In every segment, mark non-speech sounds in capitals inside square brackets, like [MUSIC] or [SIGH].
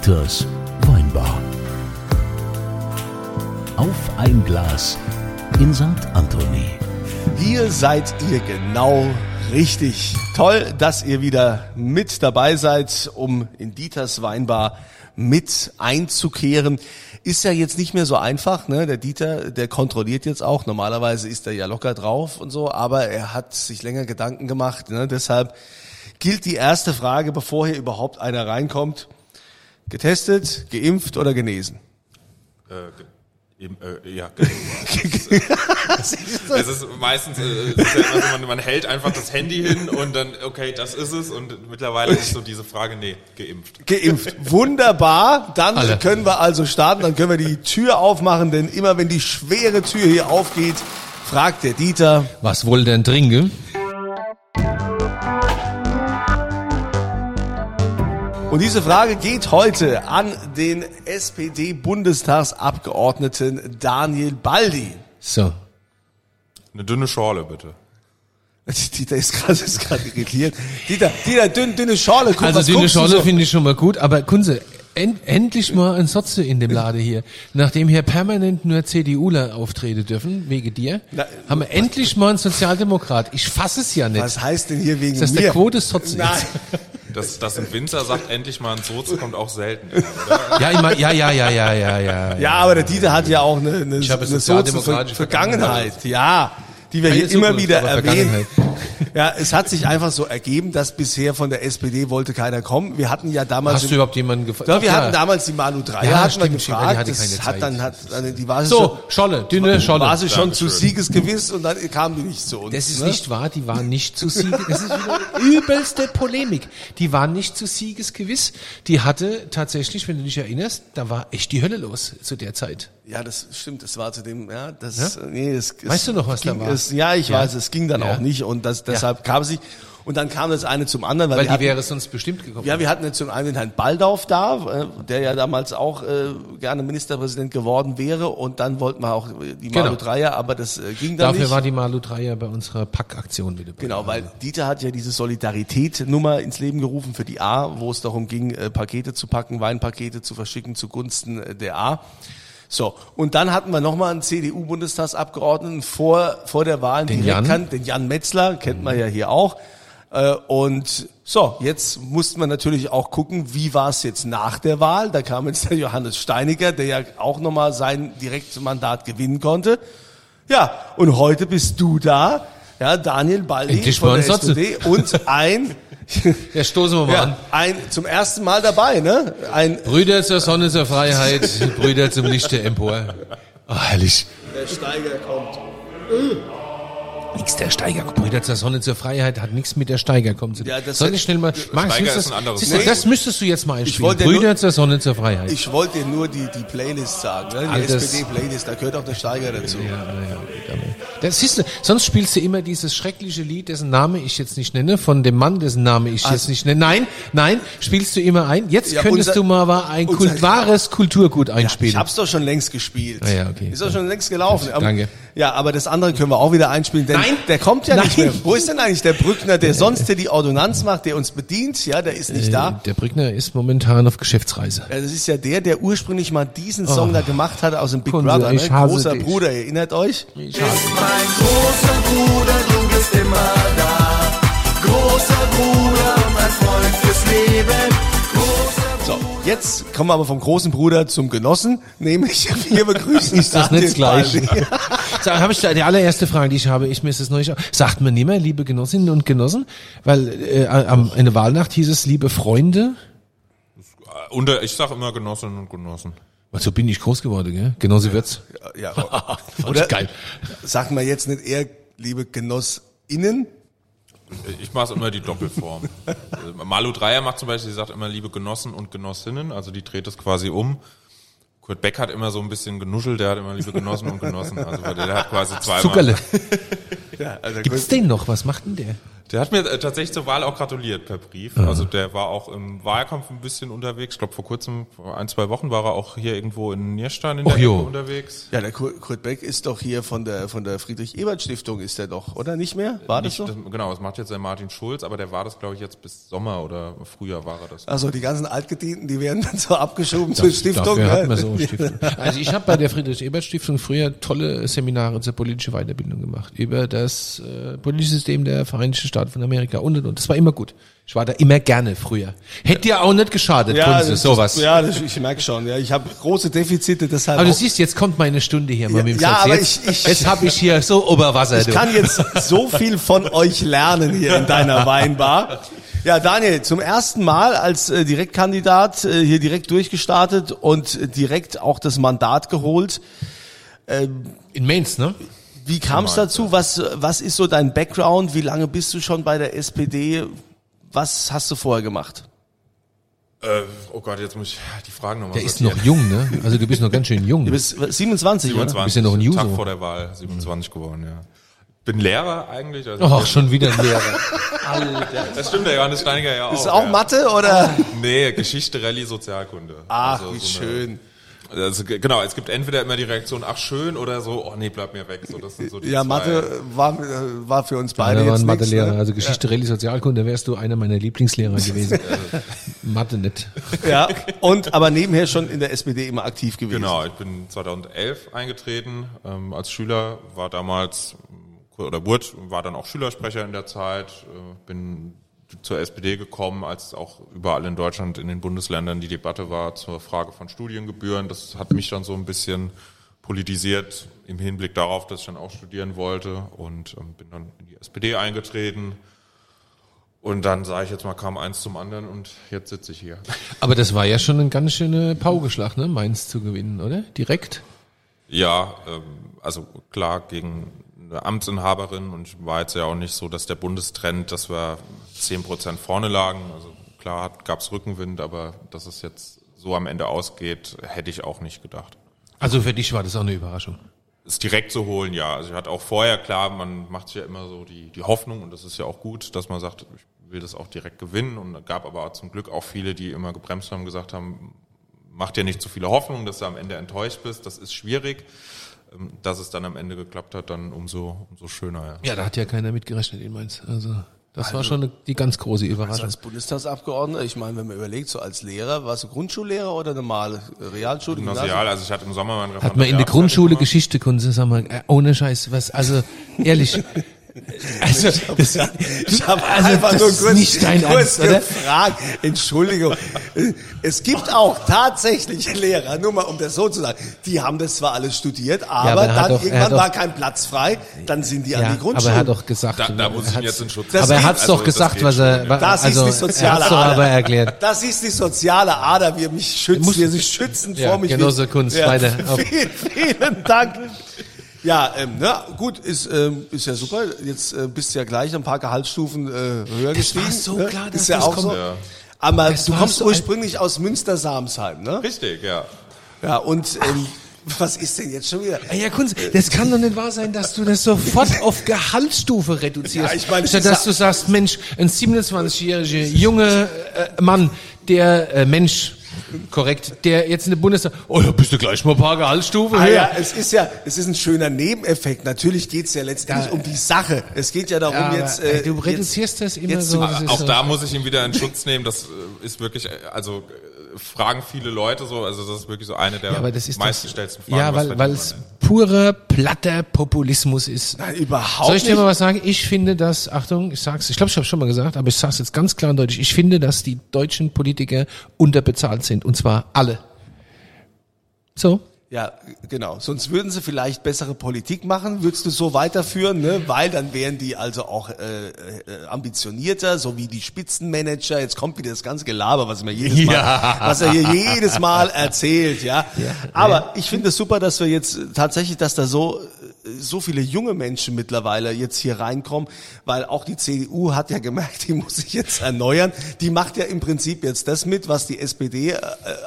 Dieters Weinbar. Auf ein Glas in St. Anthony. Hier seid ihr genau richtig. Toll, dass ihr wieder mit dabei seid, um in Dieters Weinbar mit einzukehren. Ist ja jetzt nicht mehr so einfach, ne? Der Dieter, der kontrolliert jetzt auch. Normalerweise ist er ja locker drauf und so, aber er hat sich länger Gedanken gemacht. Ne? Deshalb gilt die erste Frage, bevor hier überhaupt einer reinkommt. Getestet, geimpft oder genesen? Äh, ge- eben, äh, ja, genau. [LAUGHS] es ist meistens, äh, es ist ja so, man, man hält einfach das Handy hin und dann, okay, das ist es. Und mittlerweile ist so diese Frage, nee, geimpft. Geimpft. Wunderbar. Dann Alle. können wir also starten. Dann können wir die Tür aufmachen, denn immer wenn die schwere Tür hier aufgeht, fragt der Dieter. Was wohl denn trinke? Und diese Frage geht heute an den SPD-Bundestagsabgeordneten Daniel Baldi. So. Eine dünne Schorle, bitte. [LAUGHS] Dieter ist gerade ist gerade irritiert. Dieter, Dieter, dünn, dünne Schorle. Guck, Also was dünne Schorle so? finde ich schon mal gut, aber Kunze, end, endlich mal ein Sotze in dem Lade hier. Nachdem hier permanent nur CDUler auftreten dürfen, wegen dir, Na, haben wir endlich mal einen Sozialdemokrat. Ich fasse es ja nicht. Was heißt denn hier wegen Ist das mir? der Quote Sotze Nein. jetzt? [LAUGHS] Das, das ein Winzer sagt, endlich mal ein Soße kommt auch selten. Ja, immer, ja, ja, ja, ja, ja, ja. Ja, aber der Dieter hat ja auch eine, eine, Ich habe eine sozialdemokratische Vergangenheit. Ja, die wir hier immer wieder erwähnen. Ja, es hat sich einfach so ergeben, dass bisher von der SPD wollte keiner kommen. Wir hatten ja damals Hast du überhaupt jemanden gefragt? Ja, wir hatten damals die Manu Dreier, Ja, hatten wir stimmt, gefragt. die hatte keine hat Zeit. dann, hat, also die war So, Scholle, dünne Scholle. war sie schon zu Dankeschön. Siegesgewiss und dann kam die nicht zu uns. Das ist ne? nicht wahr, die waren nicht zu Sieges. Das ist übelste Polemik. Die waren nicht zu Siegesgewiss. Die hatte tatsächlich, wenn du dich erinnerst, da war echt die Hölle los zu der Zeit. Ja, das stimmt, das war zu dem, ja, das, nee, es, es Weißt du noch, was da ging, war? Es, ja, ich Ja. weiß, es ging dann Ja. auch nicht und das, deshalb kam sie, und dann kam das eine zum anderen, weil, Weil die hatten, wäre sonst bestimmt gekommen. ja, wir hatten jetzt zum einen den Herrn Baldauf da, äh, der ja damals auch äh, gerne Ministerpräsident geworden wäre und dann wollten wir auch die Malu Genau. Dreier, aber das äh, ging dann Dafür nicht. war die Malu Dreier bei unserer Packaktion wieder. Genau, weil Dieter hat ja diese Solidarität-Nummer ins Leben gerufen für die A, wo es darum ging, äh, Pakete zu packen, Weinpakete zu verschicken zugunsten äh, der A. So, und dann hatten wir nochmal einen CDU-Bundestagsabgeordneten vor, vor der Wahl, Den direkt Jan? kan- den Jan Metzler, kennt man ja hier auch. Äh, Und so, jetzt mussten wir natürlich auch gucken, wie war es jetzt nach der Wahl. Da kam jetzt der Johannes Steiniger, der ja auch nochmal sein Direktmandat gewinnen konnte. Ja, und heute bist du da, ja, Daniel Baldi Endlich von der. SPD und ein, [LAUGHS] [LAUGHS] Ja, stoßen wir mal ja, an. ein zum ersten Mal dabei, ne? Ein Brüder zur Sonne, zur Freiheit, [LAUGHS] Brüder zum Lichte empor. Oh, herrlich. der Steiger kommt. Nix der Steiger. Brüder zur Sonne, zur Freiheit hat nichts mit der Steiger kommen zu tun. Ja, das Soll ich schnell mal, Max, Steiger ist ein anderes siehst du, Wort. das müsstest du jetzt mal einspielen. Brüder nur- zur Sonne, zur Freiheit. Ich wollte dir nur die, die Playlist sagen, ne? Die SPD-Playlist, da gehört auch der Steiger dazu. Ja, ja, aber- Das siehst du, sonst spielst du immer dieses schreckliche Lied, dessen Name ich jetzt nicht nenne, von dem Mann, dessen Name ich jetzt nicht nenne. Nein, nein, spielst du immer ein. Jetzt Ja, könntest unser- du mal ein unser- Kult, wahres Kulturgut Ich einspielen. hab's doch schon längst gespielt. Ah ja, okay. Ist doch schon längst gelaufen. Danke. Ja, aber das andere können wir auch wieder einspielen, denn Nein. der kommt ja nicht Nein. mehr. Wo ist denn eigentlich der Brückner, der sonst hier die Ordonnanz macht, der uns bedient? Ja, der ist nicht Äh, da. Der Brückner ist momentan auf Geschäftsreise. Ja, Das ist ja der, der ursprünglich mal diesen Song da gemacht hat aus dem Big Kunze, Brother, ne? Großer dich. Bruder, erinnert euch? Ich Bist mein großer Bruder, du bist immer da. Großer Bruder und ein Freund fürs Leben. Jetzt kommen wir aber vom großen Bruder zum Genossen, nämlich [LAUGHS] wir begrüßen Ist das nicht gleich? So, [LAUGHS] habe ich da, die allererste Frage, die ich habe, ich mir ist das neulich, sagt man nicht mehr, liebe Genossinnen und Genossen, weil äh, am eine Wahlnacht hieß es, liebe Freunde. Unter, ich sag immer Genossinnen und Genossen. So bin ich groß geworden, gell? Genosse wird's. Ja, [LAUGHS] Oder geil. Sagen wir jetzt nicht eher, liebe GenossInnen? Ich mache immer die Doppelform. [LAUGHS] Malu Dreier macht zum Beispiel, sie sagt immer liebe Genossen und Genossinnen, also die dreht es quasi um. Kurt Beck hat immer so ein bisschen genuschelt, der hat immer liebe Genossen und Genossen. Also der hat quasi [LAUGHS] zweimal. Zuckerle. [LAUGHS] Ja, also Gibt's den noch? Was macht denn der? Der hat mir äh, tatsächlich zur Wahl auch gratuliert per Brief. Also der war auch im Wahlkampf ein bisschen unterwegs. Ich glaube, vor kurzem, vor ein, zwei Wochen war er auch hier irgendwo in Nierstein in der jo. Ecke unterwegs. Ja, der Kurt Kurt Beck ist doch hier von der von der Friedrich-Ebert-Stiftung, ist der doch, oder nicht mehr? War das Nicht, so? das, genau, das macht jetzt der Martin Schulz, aber der war das, glaube ich, jetzt bis Sommer oder Frühjahr war er das. Also die ganzen Altgedienten, die werden dann so abgeschoben zur Stiftung. Dafür hat man so eine Stiftung. [LAUGHS] Also ich habe bei der Friedrich-Ebert-Stiftung früher tolle Seminare zur politischen Weiterbildung gemacht. Über das äh, politische System der Vereinigten Staaten von Amerika und und und. Das war immer gut. Ich war da immer gerne früher. Hätte ja auch nicht geschadet, Ja, Kunze, das, sowas. ja das, ich merke schon. Ja, ich habe große Defizite, deshalb. Aber du siehst, jetzt kommt meine Stunde hier mal Ja, mit dem ja, Satz. aber Jetzt, ich- ich- jetzt habe ich hier so Oberwasser. Ich du. kann jetzt so viel von euch lernen hier in deiner [LAUGHS] Weinbar. Ja, Daniel, zum ersten Mal als äh, Direktkandidat äh, hier direkt durchgestartet und äh, direkt auch das Mandat geholt. In Mainz, ne? Wie kam es dazu? Was, was ist so dein Background? Wie lange bist du schon bei der SPD? Was hast du vorher gemacht? Äh, oh Gott, jetzt muss ich die Fragen nochmal Der ist noch jung, ne? Also du bist noch ganz schön jung. Du bist 27, oder? 27, Bist ja noch ein User. Tag vor der Wahl, 27 geworden, ja. Bin Lehrer eigentlich. Also Ach, schon wieder ein Lehrer. [LAUGHS] Das stimmt, der Johannes Steiniger ja auch. Ist auch ja. Mathe oder? Nee, Geschichte, Rallye, Sozialkunde. Ach, Also wie so eine- schön. Also, ge- genau, es gibt entweder immer die Reaktion, ach schön, oder so, oh nee, bleib mir weg. So, das sind so die Ja, zwei. Mathe war, äh, war für uns beide Einer war jetzt ein nix, Mathelehrer. ne? Also Geschichte, Rallye, Sozialkunde, wärst du einer meiner Lieblingslehrer gewesen. [LAUGHS] Mathe nicht. Ja, und aber nebenher schon in der SPD immer aktiv gewesen. Genau, ich bin 2011 eingetreten ähm, als Schüler, war damals oder wurde, war dann auch Schülersprecher in der Zeit, äh, bin zur SPD gekommen, als auch überall in Deutschland in den Bundesländern die Debatte war zur Frage von Studiengebühren. Das hat mich dann so ein bisschen politisiert im Hinblick darauf, dass ich dann auch studieren wollte und ähm, bin dann in die SPD eingetreten. Und dann sage ich jetzt mal, kam eins zum anderen und jetzt sitze ich hier. [LAUGHS] Aber das war ja schon ein ganz schöner Paugeschlag, ne? Mainz zu gewinnen, oder? Direkt? Ja, ähm, also klar gegen eine Amtsinhaberin und war jetzt ja auch nicht so, dass der Bundestrend, dass wir zehn Prozent vorne lagen. Also klar gab es Rückenwind, aber dass es jetzt so am Ende ausgeht, hätte ich auch nicht gedacht. Also für dich war das auch eine Überraschung. Es direkt zu holen, ja. Also ich hatte auch vorher, klar, man macht sich ja immer so die, die Hoffnung und das ist ja auch gut, dass man sagt, ich will das auch direkt gewinnen und es gab aber zum Glück auch viele, die immer gebremst haben, gesagt haben, mach dir nicht zu viele Hoffnungen, dass du am Ende enttäuscht bist, das ist schwierig. Ähm, Dass es dann am Ende geklappt hat, dann umso, umso schöner, ja. Ja, da hat ja keiner mitgerechnet in Mainz. Also das war schon eine, die ganz große Also Überraschung. als Bundestagsabgeordneter, ich meine, wenn man überlegt, so als Lehrer, warst du Grundschullehrer oder normale Realschule? Gymnasial, also ich hatte im Sommer mein Hat man in der Referendariat Grundschule. Geschichte Kunze, sag mal, äh, ohne Scheiß, was, also ehrlich. [LAUGHS] Also, das, Ich habe also, einfach das nur ist kurz, nicht dein kurz Ernst, oder? gefragt. Entschuldigung. Es gibt auch tatsächlich Lehrer, nur mal um das so zu sagen, die haben das zwar alles studiert, aber, aber er hat dann doch- irgendwann hat doch- war kein Platz frei, dann sind die an Ja, die aber Grundschule. er hat doch gesagt, Da, da muss ich er ihn jetzt in Schutz aber er geht- hat's also doch gesagt, was er, schon, wa- ja. Das also, ist die soziale er Ader. aber erklärt. Das ist die soziale Ader, wie er mich schützt, wie er sich schützend Ja, vor mich Genosse Kunz, weiter. Auf- Vielen, vielen Dank. Ja, ähm, na, gut, ist, ähm, ist ja super. Jetzt äh, bist du ja gleich ein paar Gehaltsstufen äh, höher gestiegen. war so ne? klar, dass ist ja das auch kommt. so. Ja. Aber Das du kommst ursprünglich aus Münster-Samsheim, ne? Richtig, ja. Ja, und ähm, was ist denn jetzt schon wieder? Ja, Kunz, das kann doch nicht wahr sein, dass du das sofort auf Gehaltsstufe reduzierst. Ja, ich meine, Statt das dass du sagst, Mensch, ein 27-jähriger junge äh, Mann, der äh, Mensch, korrekt, der jetzt in der Bundestag, oh, da bist du gleich mal ein paar Gehaltsstufen Ah, höher. ja, es ist ja, es ist ein schöner Nebeneffekt. Natürlich geht's ja letztendlich Ja. um die Sache. Es geht ja darum Ja, jetzt. äh, du jetzt, reduzierst das immer jetzt so. das Auch so. da muss ich ihn wieder in Schutz nehmen. Das äh, ist wirklich, äh, also äh, fragen viele Leute so, also das ist wirklich so eine der Ja, aber das ist meistgestellten Fragen. Ja, was weil, weil es? Purer, platter Populismus ist. Nein, überhaupt Soll ich dir mal was sagen? Ich finde, dass, Achtung, ich sag's, ich glaube, ich habe schon mal gesagt, aber ich sag's jetzt ganz klar und deutlich. Ich finde, dass die deutschen Politiker unterbezahlt sind und zwar alle. So. Ja, genau. Sonst würden sie vielleicht bessere Politik machen, würdest du so weiterführen, ne? weil dann wären die also auch äh, äh, ambitionierter, so wie die Spitzenmanager. Jetzt kommt wieder das ganze Gelaber, was er mir jedes Mal, [LAUGHS] Ja. was er hier jedes Mal erzählt, ja. Aber ich finde es super, dass wir jetzt tatsächlich, dass da so so viele junge Menschen mittlerweile jetzt hier reinkommen, weil auch die CDU hat ja gemerkt, die muss sich jetzt erneuern. Die macht ja im Prinzip jetzt das mit, was die SPD äh,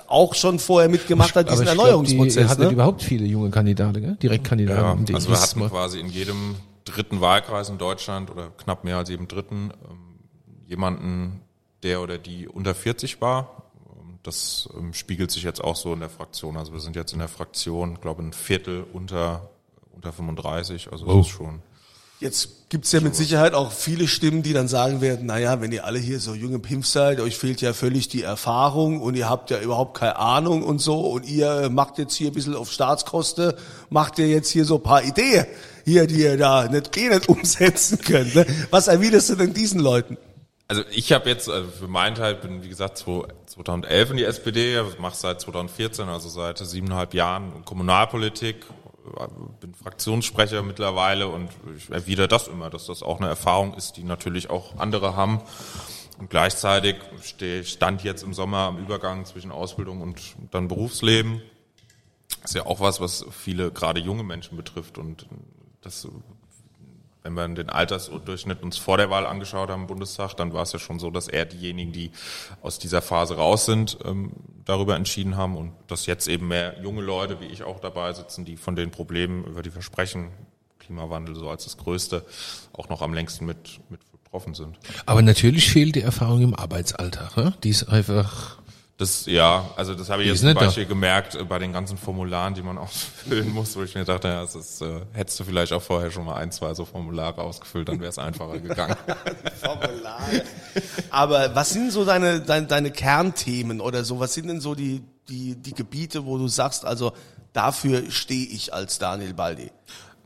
auch schon vorher mitgemacht hat, diesen Erneuerungsprozess. Hattet ne? überhaupt viele junge Kandidaten, gell? Direktkandidaten. Ja, also wir hatten quasi in jedem dritten Wahlkreis in Deutschland oder knapp mehr als jedem dritten ähm, jemanden, der oder die unter 40 war. Ähm, Das ähm, spiegelt sich jetzt auch so in der Fraktion. Also wir sind jetzt in der Fraktion, glaube ein Viertel unter unter 35. Also das ist schon. Jetzt gibt's ja mit Sicherheit auch viele Stimmen, die dann sagen werden, naja, wenn ihr alle hier so junge Pimps seid, euch fehlt ja völlig die Erfahrung und ihr habt ja überhaupt keine Ahnung und so und ihr macht jetzt hier ein bisschen auf Staatskoste, macht ihr jetzt hier so ein paar Ideen hier, die ihr da nicht, eh nicht [LAUGHS] umsetzen könnt. Ne? Was erwiderst du denn diesen Leuten? Also ich habe jetzt, also für meinen Teil bin wie gesagt 2011 in die SPD, mache seit 2014, also seit siebeneinhalb Jahren Kommunalpolitik, bin Fraktionssprecher mittlerweile und ich erwidere das immer, dass das auch eine Erfahrung ist, die natürlich auch andere haben. Und gleichzeitig stand jetzt im Sommer am Übergang zwischen Ausbildung und dann Berufsleben. Das ist ja auch was, was viele gerade junge Menschen betrifft und das wenn wir den Altersdurchschnitt uns vor der Wahl angeschaut haben im Bundestag, dann war es ja schon so, dass eher diejenigen, die aus dieser Phase raus sind, ähm, darüber entschieden haben und dass jetzt eben mehr junge Leute, wie ich auch dabei sitzen, die von den Problemen, über die Versprechen, Klimawandel so als das Größte, auch noch am längsten mit, mit betroffen sind. Aber natürlich fehlt die Erfahrung im Arbeitsalltag. Ne? Die ist einfach Das, ja, also das habe ich Die jetzt zum nicht da. Beispiel gemerkt äh, bei den ganzen Formularen, die man [LAUGHS] ausfüllen muss, wo ich mir dachte, ja, das ist, äh, hättest du vielleicht auch vorher schon mal ein, zwei so Formulare ausgefüllt, dann wäre es einfacher gegangen. [LAUGHS] Formulare. Aber was sind so deine, deine, deine Kernthemen oder so? Was sind denn so die, die, die Gebiete, wo du sagst, also dafür stehe ich als Daniel Baldi?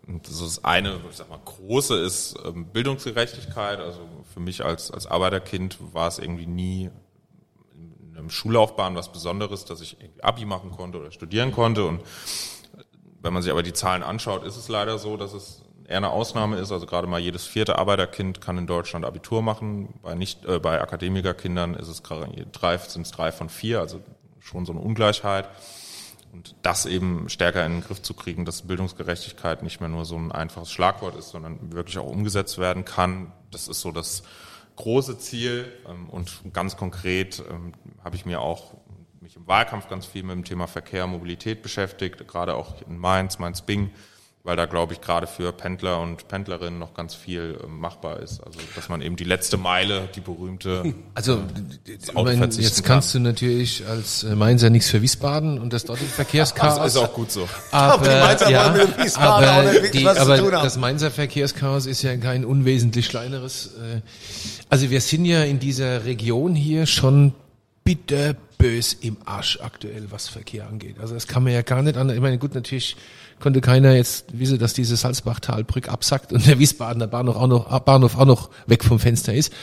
Und das ist eine, ich sag mal, große ist ähm, Bildungsgerechtigkeit. Also für mich als, als Arbeiterkind war es irgendwie nie einem Schullaufbahn was Besonderes, dass ich irgendwie Abi machen konnte oder studieren konnte. Und wenn man sich aber die Zahlen anschaut, ist es leider so, dass es eher eine Ausnahme ist. Also gerade mal jedes vierte Arbeiterkind kann in Deutschland Abitur machen. Bei nicht, äh, bei Akademikerkindern ist es drei, sind es drei von vier, also schon so eine Ungleichheit. Und das eben stärker in den Griff zu kriegen, dass Bildungsgerechtigkeit nicht mehr nur so ein einfaches Schlagwort ist, sondern wirklich auch umgesetzt werden kann. Das ist so das große Ziel. Ähm, Und ganz konkret ähm, habe ich mir auch mich im Wahlkampf ganz viel mit dem Thema Verkehr, Mobilität beschäftigt, gerade auch in Mainz, Mainz-Bing, weil da glaube ich gerade für Pendler und Pendlerinnen noch ganz viel ähm, machbar ist. Also dass man eben die letzte Meile, die berühmte Also ich Auto mein, verzichten jetzt kannst du natürlich als äh, Mainzer nichts für Wiesbaden und das dortige Verkehrschaos. [LAUGHS] Das ist auch gut so. Aber, ja, aber, die, aber das Mainzer Verkehrschaos ist ja kein unwesentlich kleineres. Äh, also wir sind ja in dieser Region hier schon bitterbös im Arsch aktuell, was Verkehr angeht. Also das kann man ja gar nicht an. Ich meine, gut, natürlich konnte keiner jetzt wissen, dass diese Salzbachtalbrück absackt und der Wiesbadener Bahnhof auch noch, Bahnhof auch noch weg vom Fenster ist.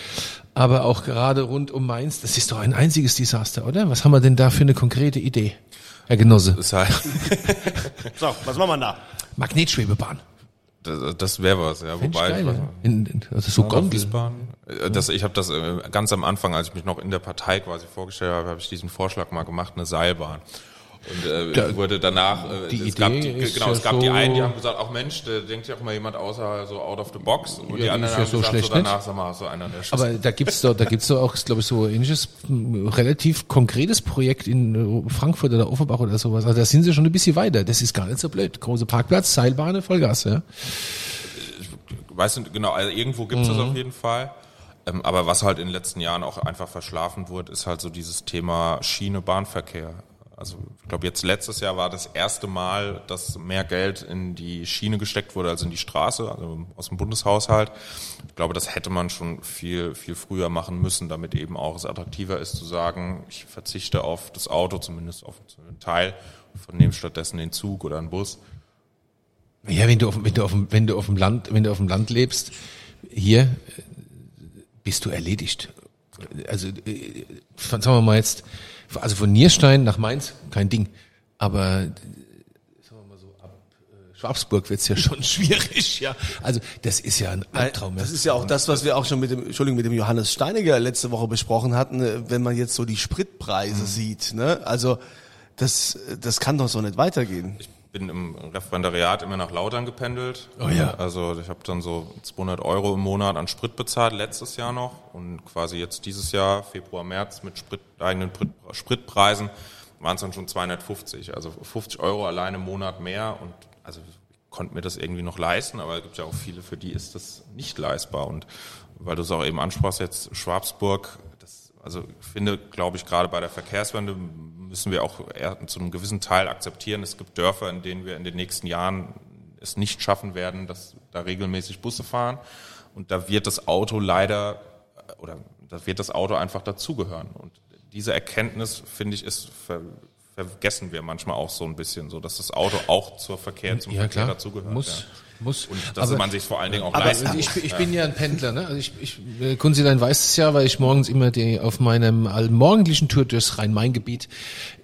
Aber auch gerade rund um Mainz, das ist doch ein einziges Desaster, oder? Was haben wir denn da für eine konkrete Idee, Herr Genosse? Das heißt, [LAUGHS] So, was machen wir da? Magnetschwebebahn. das, das wäre was, ja. Wobei, geil, in, in, also so Gondel. Äh, Das, ich habe das äh, ganz am Anfang, als ich mich noch in der Partei quasi vorgestellt habe, habe ich diesen Vorschlag mal gemacht, eine Seilbahn. Und äh, Da- wurde danach, äh, die es gab Idee die, ist genau, ja es gab so- die einen, die haben gesagt, auch Mensch, da denkt ja auch mal jemand außer so out of the box. Und Ja, die die anderen ist ja haben so gesagt, schlecht so danach, sag mal, so einer der Schuss. Aber da gibt's doch, da gibt's doch auch, glaube ich, so ähnliches m, relativ konkretes Projekt in äh, Frankfurt oder Offenbach oder sowas. Also da sind sie schon ein bisschen weiter. Das ist gar nicht so blöd. Große Parkplatz, Seilbahn, Vollgas, ja. weißt du, genau, also irgendwo gibt es das auf jeden Fall. Ähm, aber was halt in den letzten Jahren auch einfach verschlafen wurde, ist halt so dieses Thema Schiene-Bahnverkehr. Also ich glaube, jetzt letztes Jahr war das erste Mal, dass mehr Geld in die Schiene gesteckt wurde als in die Straße, also aus dem Bundeshaushalt. Ich glaube, das hätte man schon viel, viel früher machen müssen, damit eben auch es attraktiver ist zu sagen, ich verzichte auf das Auto, zumindest auf einen Teil, von nehme stattdessen den Zug oder einen Bus. Ja, wenn du auf, wenn du auf, dem- wenn du auf dem Land, wenn du auf dem Land lebst, hier äh, bist du erledigt. Also, äh, sagen wir mal jetzt, also von Nierstein nach Mainz, kein Ding. Aber, äh, sagen wir mal so, ab äh, Schwabsburg wird's ja schon [LAUGHS] schwierig, ja. Also, das ist ja ein Albtraum. Das ist ja auch das, was wir auch schon mit dem, Entschuldigung, mit dem Johannes Steiniger letzte Woche besprochen hatten, äh, wenn man jetzt so die Spritpreise sieht, ne? Also, das, das kann doch so nicht weitergehen. Bin im Referendariat immer nach Lautern gependelt. Oh ja. Also ich habe dann so 200 Euro im Monat an Sprit bezahlt, letztes Jahr noch. Und quasi jetzt dieses Jahr, Februar, März, mit Sprit, eigenen Sprit, Spritpreisen waren es dann schon 250. Also 50 Euro alleine im Monat mehr. Und also ich konnte mir das irgendwie noch leisten, aber es gibt ja auch viele, für die ist das nicht leistbar. Und weil du es auch eben ansprachst, jetzt Schwabsburg, das, also ich finde, glaube ich, gerade bei der Verkehrswende müssen wir auch zu einem gewissen Teil akzeptieren. Es gibt Dörfer, in denen wir in den nächsten Jahren es nicht schaffen werden, dass da regelmäßig Busse fahren. Und da wird das Auto leider, oder da wird das Auto einfach dazugehören. Und diese Erkenntnis, finde ich, ist ver vergessen wir manchmal auch so ein bisschen, so dass das Auto auch zur Verkehr, zum Ja, Verkehr klar. dazugehört. Muss. Ja. Muss. Und dass Aber- man sich vor allen Dingen auch Aber leisten also muss. ich, ich bin ja ein Pendler, ne? Also ich, ich Kunzilein weiß es ja, weil ich morgens immer die, auf meinem allmorgendlichen Tour durchs Rhein-Main-Gebiet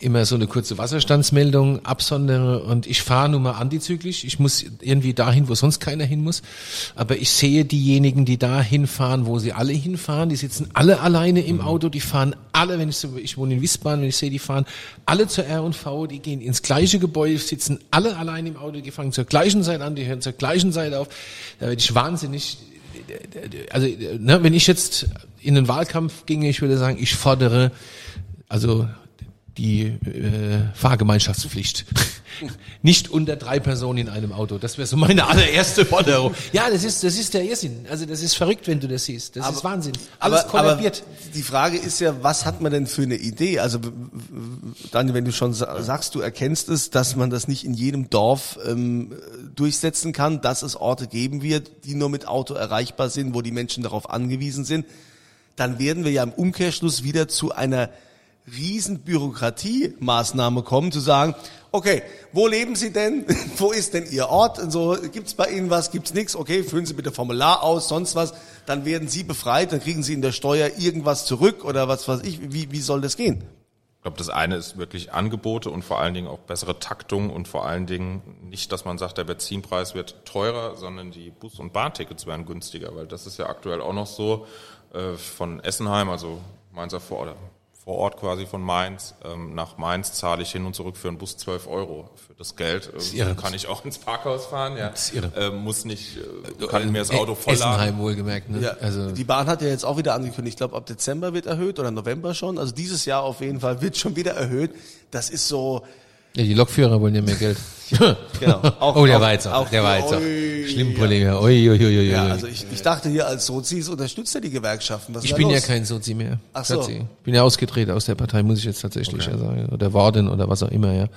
immer so eine kurze Wasserstandsmeldung absondere und ich fahre nun mal antizyklisch. Ich muss irgendwie dahin, wo sonst keiner hin muss. Aber ich sehe diejenigen, die da hinfahren, wo sie alle hinfahren, die sitzen alle alleine im Auto, die fahren alle, wenn ich so, ich wohne in Wiesbaden, wenn ich sehe, die fahren alle zur R&V, die gehen ins gleiche Gebäude, sitzen alle alleine im Auto, die fangen zur gleichen Zeit an, die hören zur gleichen Zeit auf. Da werde ich wahnsinnig. Also, ne, wenn ich jetzt in den Wahlkampf ginge, ich würde sagen, ich fordere also die äh, Fahrgemeinschaftspflicht. [LAUGHS] Nicht unter drei Personen in einem Auto. Das wäre so meine allererste Forderung. Ja, das ist, das ist der Irrsinn. Also das ist verrückt, wenn du das siehst. Das ist Wahnsinn. Alles aber, aber die Frage ist ja, was hat man denn für eine Idee? Also Daniel, wenn du schon sa- sagst, du erkennst es, dass man das nicht in jedem Dorf ähm, durchsetzen kann, dass es Orte geben wird, die nur mit Auto erreichbar sind, wo die Menschen darauf angewiesen sind, dann werden wir ja im Umkehrschluss wieder zu einer riesen Bürokratiemaßnahme kommen, zu sagen, okay, wo leben Sie denn? [LAUGHS] wo ist denn Ihr Ort? Und so, gibt's bei Ihnen was, gibt's nichts? Okay, füllen Sie bitte Formular aus, sonst was. Dann werden Sie befreit, dann kriegen Sie in der Steuer irgendwas zurück oder was weiß ich. Wie, wie soll das gehen? Ich glaube, das eine ist wirklich Angebote und vor allen Dingen auch bessere Taktung und vor allen Dingen nicht, dass man sagt, der Benzinpreis wird teurer, sondern die Bus- und Bahntickets werden günstiger, weil das ist ja aktuell auch noch so äh, von Essenheim, also Mainzer vor, oder vor Ort quasi von Mainz, ähm, nach Mainz zahle ich hin und zurück für einen Bus 12 Euro. Für das Geld äh, irre. kann ich auch ins Parkhaus fahren, ja. Das ist irre. Äh, muss nicht, äh, kann mir das Auto voll Essenheim wohlgemerkt. Ne? Ja, Also die Bahn hat ja jetzt auch wieder angekündigt, ich glaube ab Dezember wird erhöht oder November schon. Also dieses Jahr auf jeden Fall wird schon wieder erhöht. Das ist so, ja, die Lokführer wollen ja mehr Geld. [LAUGHS] Genau. Auch- [LAUGHS] oh, der auch- jetzt auch, der auch Ui, schlimm, ja. Kollege. Ui, ui, ui, ui, ja, ui. also ich, ich dachte hier als Sozis unterstützt er die Gewerkschaften. Was Ich bin ja los? kein Sozi mehr. Ach so. Ich bin ja ausgetreten aus der Partei, muss ich jetzt tatsächlich ja sagen. Oder worden oder was auch immer, ja.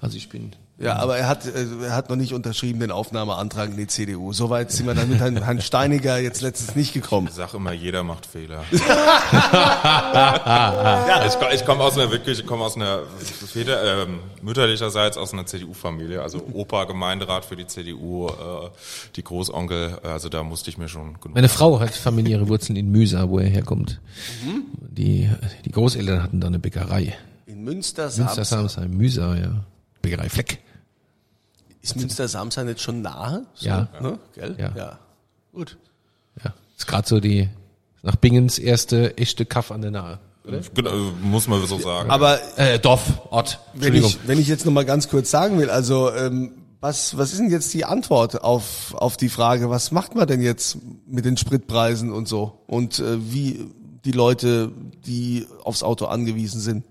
Also ich bin. Ja, aber er hat, äh, er hat noch nicht unterschrieben den Aufnahmeantrag in die CDU. Soweit sind wir dann mit Herrn, Herrn Steiniger jetzt letztens nicht gekommen. Ich sag immer, jeder macht Fehler. [LAUGHS] ja, ich, komm- ich komme aus einer wirklich, ich komme aus einer Väter, ähm, mütterlicherseits aus einer CDU-Familie, also Opa Gemeinderat für die CDU, äh, die Großonkel, also da musste ich mir schon genug. Meine Frau hat familiäre Wurzeln in Müsa, wo er herkommt. Mhm. Die, die Großeltern hatten da eine Bäckerei. In Münster, Münster Samsheim. Samsheim, Müsa, ja. Bäckerei Fleck. Ist Münster Samsheim jetzt schon nahe? So, Ja. Ne? Gell? Ja. ja. Gut. Ja. Ist gerade so die, nach Bingens erste echte Kaff an der Nahe. Genau, muss man so sagen. Aber Äh, Dorf, Ort. wenn ich, wenn ich jetzt noch mal ganz kurz sagen will, also ähm, was, was ist denn jetzt die Antwort auf, auf die Frage, was macht man denn jetzt mit den Spritpreisen und so? Und äh, wie die Leute, die aufs Auto angewiesen sind?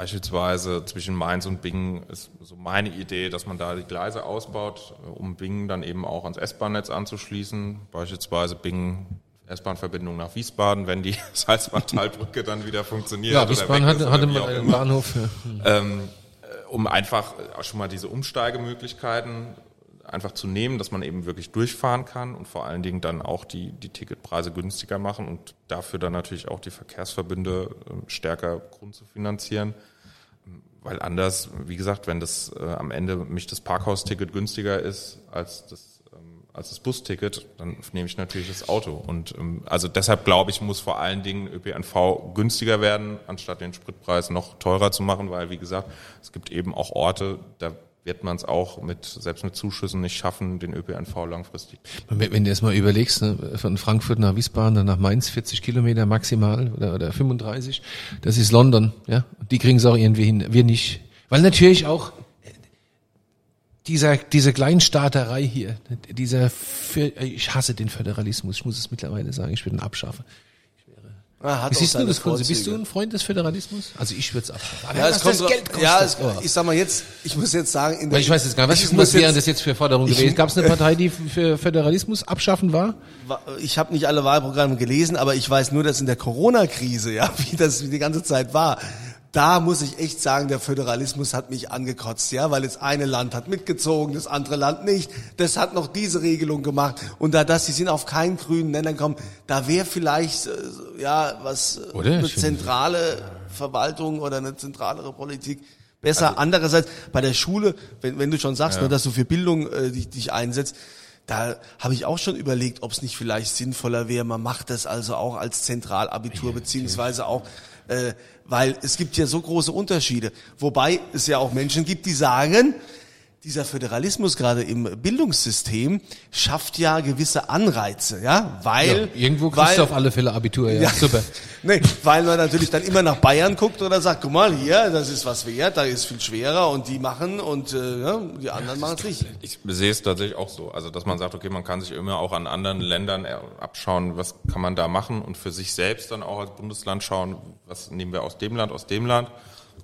Beispielsweise zwischen Mainz und Bingen ist so meine Idee, dass man da die Gleise ausbaut, äh, um Bingen dann eben auch ans S-Bahn-Netz anzuschließen. Beispielsweise Bingen S-Bahn-Verbindung nach Wiesbaden, wenn die [LAUGHS] Salzmann-Talbrücke dann wieder funktioniert. ja, Wiesbaden hatte, hatte auch einen. Bahnhof. Ähm, äh, um einfach äh, schon mal diese Umsteigemöglichkeiten einfach zu nehmen, dass man eben wirklich durchfahren kann und vor allen Dingen dann auch die, die Ticketpreise günstiger machen und dafür dann natürlich auch die Verkehrsverbünde äh, stärker Grund zu finanzieren. Weil anders, wie gesagt, wenn das äh, am Ende mich das Parkhausticket günstiger ist als das ähm, als das Busticket, dann nehme ich natürlich das Auto. Und ähm, also deshalb glaube ich, muss vor allen Dingen ÖPNV günstiger werden, anstatt den Spritpreis noch teurer zu machen, weil wie gesagt, es gibt eben auch Orte, da wird man es auch mit selbst mit Zuschüssen nicht schaffen, den ÖPNV langfristig. Wenn, wenn du jetzt mal überlegst, ne, von Frankfurt nach Wiesbaden, dann nach Mainz 40 Kilometer maximal oder, oder 35, das ist London, ja. Die kriegen es auch irgendwie hin, wir nicht. Weil natürlich auch äh, dieser, diese Kleinstaaterei hier, dieser, Für- ich hasse den Föderalismus, ich muss es mittlerweile sagen, ich würde ihn abschaffen. Ah, hat siehst du das, Kunze? Bist du ein Freund des Föderalismus? Also ich würde es abschaffen. Ja, es kommt das Geld kostet. ja, es, ich sag mal jetzt, ich muss jetzt sagen, in der, Weil ich weiß jetzt gar nicht, was, wären das jetzt für Forderungen gewesen? Gab es eine [LAUGHS] Partei, die für Föderalismus abschaffen war? ich habe nicht alle Wahlprogramme gelesen, aber ich weiß nur, dass in der Corona-Krise, ja, [LAUGHS] wie das die ganze Zeit war, da muss ich echt sagen, der Föderalismus hat mich angekotzt, ja, weil das eine Land hat mitgezogen, das andere Land nicht. Das hat noch diese Regelung gemacht und da das, sie sind auf keinen grünen Nenner gekommen, da wäre vielleicht äh, ja was äh, Oder? eine zentrale Verwaltung oder eine zentralere Politik besser. Andererseits bei der Schule, wenn, wenn du schon sagst, ne, dass du für Bildung äh, dich, dich einsetzt, da habe ich auch schon überlegt, ob es nicht vielleicht sinnvoller wäre, man macht das also auch als Zentralabitur, beziehungsweise auch, äh, weil es gibt ja so große Unterschiede. Wobei es ja auch Menschen gibt, die sagen, dieser Föderalismus gerade im Bildungssystem schafft ja gewisse Anreize, ja, weil Irgendwo kriegst weil, du auf alle Fälle Abitur, ja. Super. [LAUGHS] Nee, weil man natürlich dann immer nach Bayern guckt oder sagt, guck mal hier, das ist was wert, da ist viel schwerer und die machen und äh, ja, die anderen machen es nicht. Ich sehe es tatsächlich auch so. Also, dass man sagt, okay, man kann sich immer auch an anderen Ländern äh, abschauen, was kann man da machen und für sich selbst dann auch als Bundesland schauen, was nehmen wir aus dem Land, aus dem Land.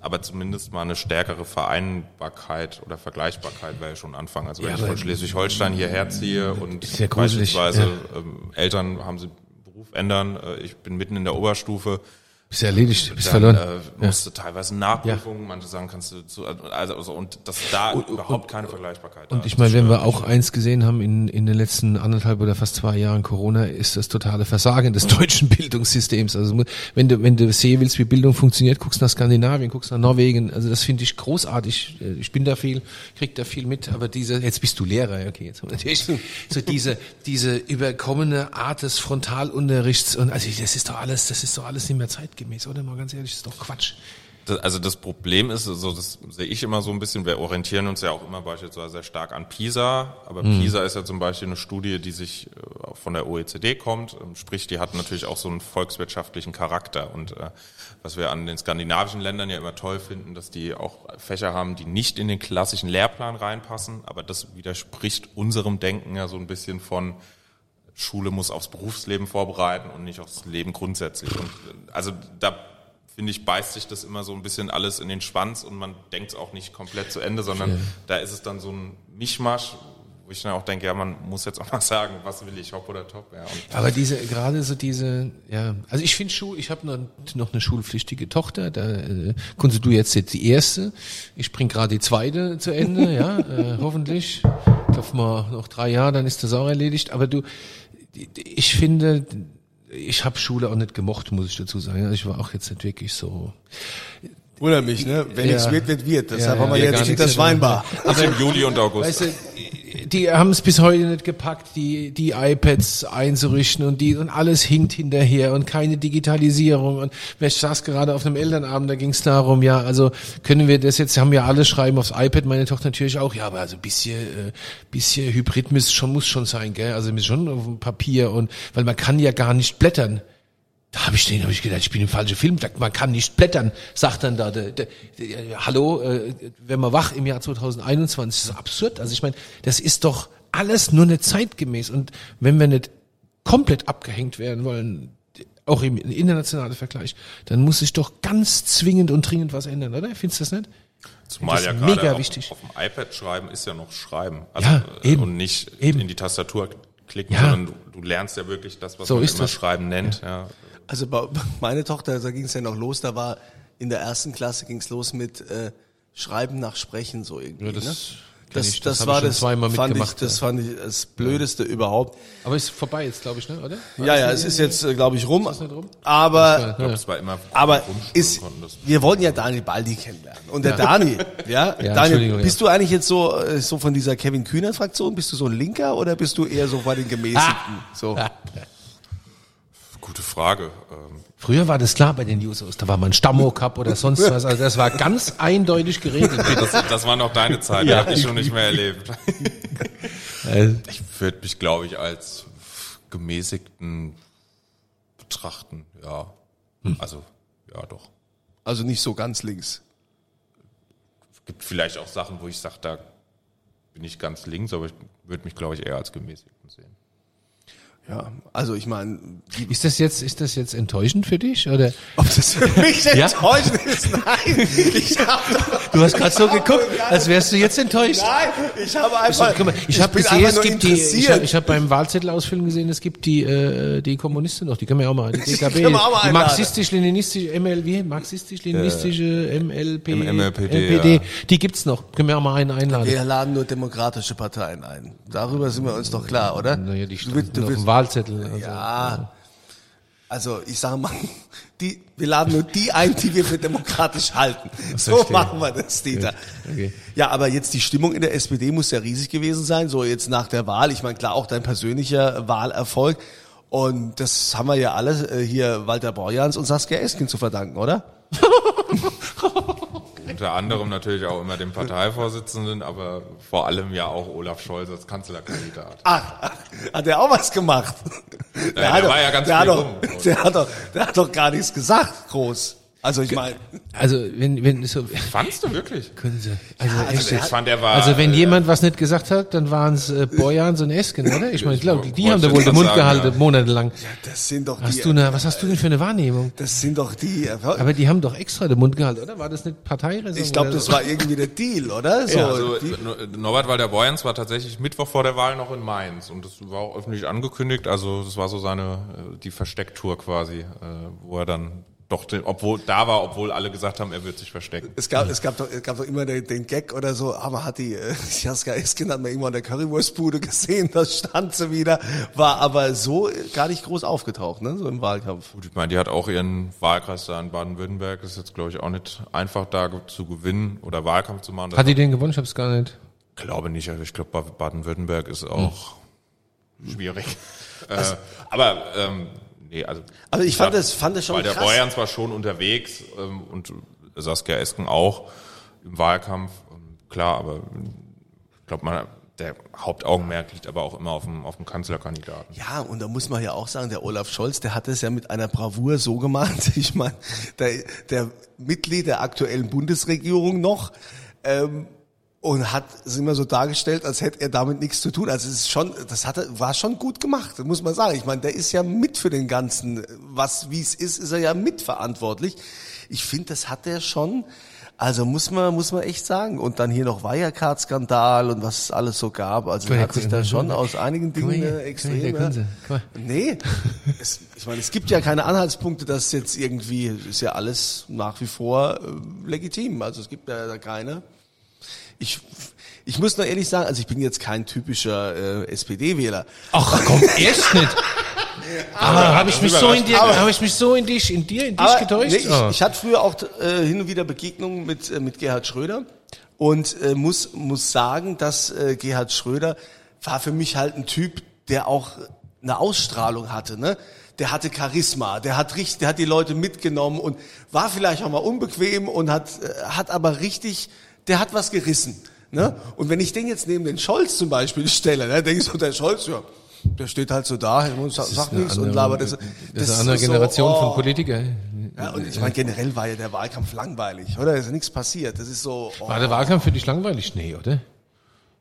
Aber zumindest mal eine stärkere Vereinbarkeit oder Vergleichbarkeit wäre ja schon ein Anfang. Also wenn ich von Schleswig-Holstein hierher ziehe und ja beispielsweise ja. ähm, Eltern haben sie Beruf ändern, äh, ich bin mitten in der Oberstufe, Bist erledigt, bist dann verloren. äh, musst du teilweise Nachprüfungen, manche sagen, kannst du zu, also, also und dass da überhaupt keine Vergleichbarkeit da Und ich ist, meine, wenn wir auch eins gesehen haben in, in den letzten anderthalb oder fast zwei Jahren Corona, ist das totale Versagen des deutschen Bildungssystems. Also wenn du, wenn du sehen willst, wie Bildung funktioniert, guckst nach Skandinavien, guckst nach Norwegen. Also das finde ich großartig. Äh, Ich bin da viel, krieg da viel mit. Aber diese, jetzt bist du Lehrer, okay, jetzt haben wir natürlich [LAUGHS] so diese, diese überkommene Art des Frontalunterrichts und also das ist doch alles, das ist doch alles nicht mehr zeitgemäß, oder? Mal ganz ehrlich, das ist doch Quatsch. Das, also das Problem ist, so das sehe ich immer so ein bisschen, wir orientieren uns ja auch immer beispielsweise sehr stark an PISA, aber PISA ist ja zum Beispiel eine Studie, die sich äh, von der OECD kommt, ähm, sprich, die hat natürlich auch so einen volkswirtschaftlichen Charakter und äh, was wir an den skandinavischen Ländern ja immer toll finden, dass die auch Fächer haben, die nicht in den klassischen Lehrplan reinpassen, aber das widerspricht unserem Denken ja so ein bisschen von Schule muss aufs Berufsleben vorbereiten und nicht aufs Leben grundsätzlich. Und also da finde ich, beißt sich das immer so ein bisschen alles in den Schwanz und man denkt es auch nicht komplett zu Ende, sondern da ist es dann so ein Mischmasch, wo ich dann auch denke, ja, man muss jetzt auch mal [LAUGHS] sagen, was will ich, hopp oder top. Ja, Aber diese, gerade so diese, ja, also ich finde Schul, ich habe noch, noch eine schulpflichtige Tochter, da äh, konntest du jetzt jetzt die erste, ich bring gerade die zweite zu Ende, ja, äh, hoffentlich. Ich hoffe mal noch drei Jahre, dann ist das auch erledigt. Aber du, ich finde, ich habe Schule auch nicht gemocht, muss ich dazu sagen. Also ich war auch jetzt nicht wirklich so. Wundert mich, ne? Wenn Ja. nichts wird, wird wird. Deshalb Ja, haben wir ja, jetzt nichts, das Weinbar. also im Juli und August. Weißt du, die haben es bis heute nicht gepackt, die, die iPads einzurichten und die und alles hinkt hinterher und keine Digitalisierung. Und wer saß gerade auf einem Elternabend, da ging es darum, ja, also können wir das jetzt, haben wir alle schreiben aufs iPad, meine Tochter natürlich auch, ja, aber also bisschen, äh, bisschen Hybrid muss schon, muss schon sein, gell? Also muss schon auf dem Papier und weil man kann ja gar nicht blättern. Da habe ich den, habe ich gedacht, ich bin im falschen Film. Man kann nicht blättern, sagt dann da. Der, der, der, hallo, äh, wenn man wach im Jahr 2021, das ist absurd. Also ich meine, das ist doch alles nur nicht zeitgemäß. Und wenn wir nicht komplett abgehängt werden wollen, auch im internationalen Vergleich, dann muss sich doch ganz zwingend und dringend was ändern, oder? Findest du das nicht? Zumal das ja gerade mega auf, wichtig. auf dem iPad schreiben ist ja noch schreiben. Also, Ja, äh, eben. Und nicht Eben. in die Tastatur klicken, Ja. sondern du, du lernst ja wirklich das, was So man immer das. Schreiben nennt. Ja. Also bei, [LAUGHS] meine Tochter, da ging es ja noch los, da war in der ersten Klasse ging es los mit äh, Schreiben nach Sprechen so irgendwie. Ja, das ne? das, ich, das, das war das, zweimal fand ich, mitgemacht, das ja. fand ich das Blödeste überhaupt. Aber ist vorbei jetzt, glaube ich, ne? oder? Ja, ja, es ist jetzt, glaube ich, rum. rum? Aber Ich glaube, es war immer Aber ist, wir wollten ja Daniel Baldi kennenlernen. Und der Dani, [LAUGHS] ja, Ja, Daniel, Entschuldigung, bist du eigentlich jetzt so, äh, so von dieser Kevin Kühner Fraktion? Bist du so ein Linker oder bist du eher so bei den Gemäßigten? So. [LAUGHS] Gute Frage. Ähm, Früher war das klar bei den Jusos, da war man Stammo Cup oder [LAUGHS] sonst was, also das war ganz eindeutig geregelt. [LAUGHS] Das, das war noch deine Zeit, die habe ich schon nicht mehr erlebt. Äh, Ich würde mich, glaube ich, als gemäßigten betrachten, ja. Also, ja, doch. Also nicht so ganz links. Gibt vielleicht auch Sachen, wo ich sage, da bin ich ganz links, aber ich würde mich, glaube ich, eher als gemäßigten sehen. Ja, also ich meine, Ist das jetzt, ist das jetzt enttäuschend für dich? Oder? ob das für mich enttäuschend ist, nein. Ich hab doch, Du hast gerade so geguckt, als wärst du jetzt enttäuscht. nein, ich habe einfach, Guck mal, ich habe gesehen, es gibt die, ich habe ich hab beim Wahlzettel ausfüllen gesehen, es gibt die, äh, die Kommunisten noch, die können wir auch mal, die [LAUGHS] DKB, die einladen. marxistisch-leninistische ML, wie, marxistisch-leninistische MLP, M- MLPD, MPD, ja. die gibt's noch, können wir auch mal einen einladen. Wir laden nur demokratische Parteien ein. Darüber sind wir uns doch klar, oder? Naja, die du du auf willst, Wahlzettel. Also. ja. Also ich sage mal, [LAUGHS] die, wir laden nur die ein, die wir für demokratisch halten. [LAUGHS] So machen wir das, Dieter. Okay. Ja, aber jetzt die Stimmung in der SPD muss ja riesig gewesen sein. So jetzt nach der Wahl. Ich meine, klar, auch dein persönlicher Wahlerfolg. Und das haben wir ja alle äh, hier Walter Borjans und Saskia Esken zu verdanken, oder? [LAUGHS] Unter anderem natürlich auch immer dem Parteivorsitzenden, aber vor allem ja auch Olaf Scholz als Kanzlerkandidat. Ach, hat der auch was gemacht? der hat doch- war ja ganz der hat doch, rum. der hat doch, der hat doch gar nichts gesagt, groß. Also ich meine, Also wenn, wenn so, Fandst du wirklich? können Sie, also, also echt Ich jetzt. fand, er war. Also wenn äh, jemand was nicht gesagt hat, dann waren es äh, Bojans und Esken, oder? Ich meine, ich glaube, die haben da wohl den Mund sagen, gehalten, ja. monatelang. das sind doch Hast die, du eine, was hast du denn für eine Wahrnehmung? das sind doch die, Aber die haben doch extra den Mund gehalten, oder? War das nicht Parteiräson? ich glaube, das so? war irgendwie der Deal, oder? So, Also die, No- Norbert Walter Borjans war tatsächlich Mittwoch vor der Wahl noch in Mainz und das war auch öffentlich angekündigt. Also das war so seine äh, die Verstecktour quasi, äh, wo er dann doch, den, obwohl da war, obwohl alle gesagt haben, er wird sich verstecken. es gab, es gab doch, es gab doch immer den, den Gag oder so, aber hat die, äh, [LAUGHS] Saskia Esken hat man irgendwann in der Currywurstbude gesehen, da stand sie wieder, war aber so gar nicht groß aufgetaucht, ne, so im Wahlkampf. Gut, ich meine, die hat auch ihren Wahlkreis da in Baden-Württemberg. Ist jetzt glaube ich auch nicht einfach da zu gewinnen oder Wahlkampf zu machen. Das Hat die den gewonnen? Ich hab's gar nicht. glaube nicht. Also ich glaube, Ba- Baden-Württemberg ist auch schwierig. äh, aber ähm, nee, also. Aber ich fand das- fand das schon Weil der krass. Borjans war schon unterwegs ähm, und Saskia Esken auch im Wahlkampf. Ähm, klar, aber ich glaube, man der Hauptaugenmerk liegt aber auch immer auf dem, auf dem Kanzlerkandidaten. Ja, und da muss man ja auch sagen, der Olaf Scholz, der hat es ja mit einer Bravour so gemacht. [LAUGHS] Ich meine, der, der Mitglied der aktuellen Bundesregierung noch ähm, und hat es immer so dargestellt, als hätte er damit nichts zu tun. Also es ist schon, das hat er, war schon gut gemacht, muss man sagen. Ich meine, der ist ja mit für den ganzen, was wie es ist, ist er ja mitverantwortlich. Ich finde, das hat er schon. Also muss man, muss man echt sagen. Und dann hier noch Wirecard-Skandal und was es alles so gab. Also er hat sich da schon aus einigen Dingen äh, extrem. Nee, [LAUGHS] es, ich meine, es gibt ja keine Anhaltspunkte, dass jetzt irgendwie, ist ja alles nach wie vor äh, legitim. Also es gibt ja da keine. Ich, ich muss nur ehrlich sagen, also ich bin jetzt kein typischer äh, SPD-Wähler. Ach komm, erst nicht. [LAUGHS] Aber habe ich mich so in dir, habe ich mich so in dich, in dir, in dich Aber, getäuscht? nee, ich, Ah. ich hatte früher auch äh, hin und wieder Begegnungen mit, äh, mit Gerhard Schröder und äh, muss, muss sagen, dass äh, Gerhard Schröder war für mich halt ein Typ, der auch eine Ausstrahlung hatte, ne? Der hatte Charisma, der hat richtig, der hat die Leute mitgenommen und war vielleicht auch mal unbequem und hat, äh, hat aber richtig, der hat was gerissen. Ne? Und wenn ich den jetzt neben den Scholz zum Beispiel stelle, ne, denke ich so, der Scholz, ja, der steht halt so da und sagt, nichts und andere- labert. Das, Das ist eine andere Generation oh. von Politikern. Ja, und ich meine, generell war ja der Wahlkampf langweilig, oder? Ist ja nichts passiert. Das ist so. Oh. War der Wahlkampf für dich langweilig? Nee, oder?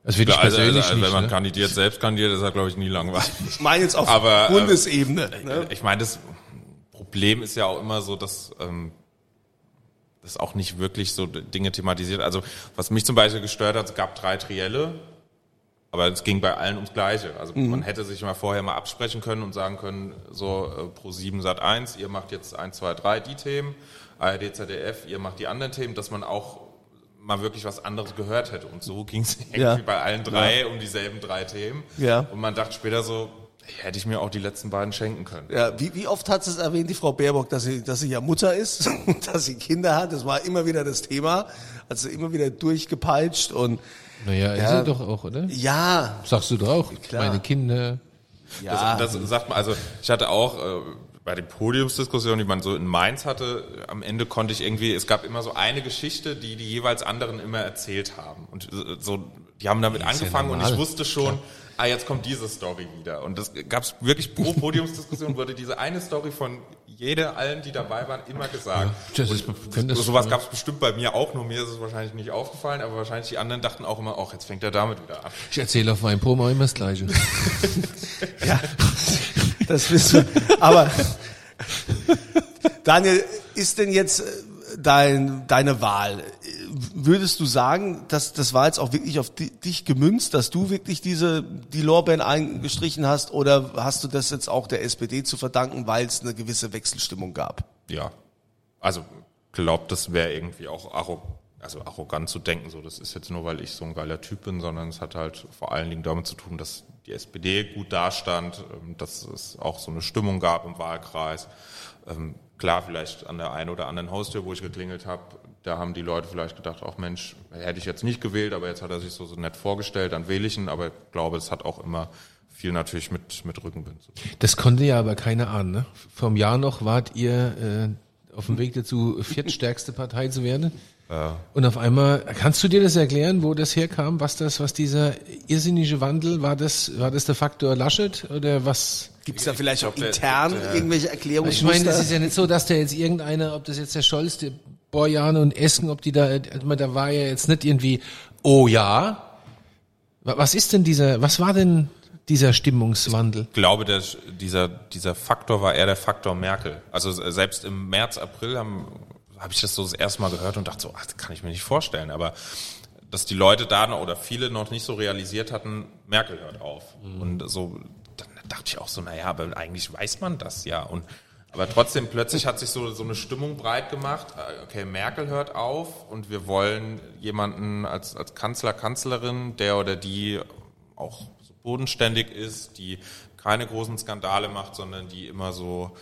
Also für dich Also, persönlich also, nicht, wenn man ne? kandidiert, selbst kandidiert, ist er, glaube ich, nie langweilig. [LAUGHS] Ich meine jetzt auf Aber, äh, Bundesebene. ne? Ich meine, das Problem ist ja auch immer so, dass ähm, das auch nicht wirklich so Dinge thematisiert. Also was mich zum Beispiel gestört hat, es gab drei Trielle, aber es ging bei allen ums Gleiche. Also man hätte sich mal vorher mal absprechen können und sagen können, so äh, pro 7 Sat 1, ihr macht jetzt 1, 2, 3 die Themen, ARD, ZDF, ihr macht die anderen Themen, dass man auch mal wirklich was anderes gehört hätte. Und so ging es irgendwie Ja. bei allen drei um dieselben drei Themen. Ja. Und man dachte später so, hätte ich mir auch die letzten beiden schenken können. Ja, wie, wie oft hat sie es erwähnt, die Frau Baerbock, dass sie, dass sie ja Mutter ist [LAUGHS] und dass sie Kinder hat? Das war immer wieder das Thema. Also immer wieder durchgepeitscht und Naja, ist Ja. er doch auch, oder? ja, Sagst du doch auch. Klar. Meine Kinder. ja. Das, das sagt man, also ich hatte auch äh, bei den Podiumsdiskussionen, die man so in Mainz hatte, am Ende konnte ich irgendwie, es gab immer so eine Geschichte, die die jeweils anderen immer erzählt haben. Und so, die haben damit ist ja angefangen und ich wusste schon, ah, jetzt kommt diese Story wieder. Und das gab es wirklich pro Podiumsdiskussion, wurde diese eine Story von jede, allen, die dabei waren, immer gesagt. das ist- und das- sowas gab es bestimmt bei mir auch, nur mir ist es wahrscheinlich nicht aufgefallen, aber wahrscheinlich die anderen dachten auch immer, ach, jetzt fängt er damit wieder an. Ich erzähle auf meinem Promo immer das Gleiche. [LAUGHS] Das wissen wir. Aber Daniel, ist denn jetzt äh, dein, deine Wahl? Würdest du sagen, dass das war jetzt auch wirklich auf di- dich gemünzt, dass du wirklich diese die Lorbeeren eingestrichen hast, oder hast du das jetzt auch der SPD zu verdanken, weil es eine gewisse Wechselstimmung gab? Ja. Also glaubt, das wäre irgendwie auch arro also arrogant zu denken, so das ist jetzt nur, weil ich so ein geiler Typ bin, sondern es hat halt vor allen Dingen damit zu tun, dass die SPD gut dastand, ähm, dass es auch so eine Stimmung gab im Wahlkreis. Ähm, Klar, vielleicht an der einen oder anderen Haustür, wo ich geklingelt habe, da haben die Leute vielleicht gedacht, ach Mensch, hätte ich jetzt nicht gewählt, aber jetzt hat er sich so, so nett vorgestellt, dann wähle ich ihn, aber ich glaube, es hat auch immer viel natürlich mit, mit Rückenwind zu tun. Das konnte ja aber keiner ahnen. Ne? Einem Jahr noch wart ihr äh, auf dem Weg dazu, viertstärkste Partei zu werden. Und auf einmal, kannst du dir das erklären, wo das herkam, was das, was dieser irrsinnige Wandel, war das, war das der Faktor Laschet oder was? Gibt es da vielleicht auch intern der- irgendwelche Erklärungen? Ich meine, das ist ja nicht so, dass der jetzt irgendeiner, ob das jetzt der Scholz, der Borjan und Esken, ob die da, also da war ja jetzt nicht irgendwie, oh ja. Wa- Was ist denn dieser, was war denn dieser Stimmungswandel? Ich glaube, der, dieser, dieser Faktor war eher der Faktor Merkel. Also selbst im März, April haben habe ich das so das erste Mal gehört und dachte so, ach, das kann ich mir nicht vorstellen. Aber dass die Leute da noch, oder viele noch nicht so realisiert hatten, Merkel hört auf. Und so, dann dachte ich auch so, naja, aber eigentlich weiß man das ja. Und aber trotzdem, plötzlich hat sich so, so eine Stimmung breit gemacht. Äh, Okay, Merkel hört auf und wir wollen jemanden als, als Kanzler, Kanzlerin, der oder die auch so bodenständig ist, die keine großen Skandale macht, sondern die immer so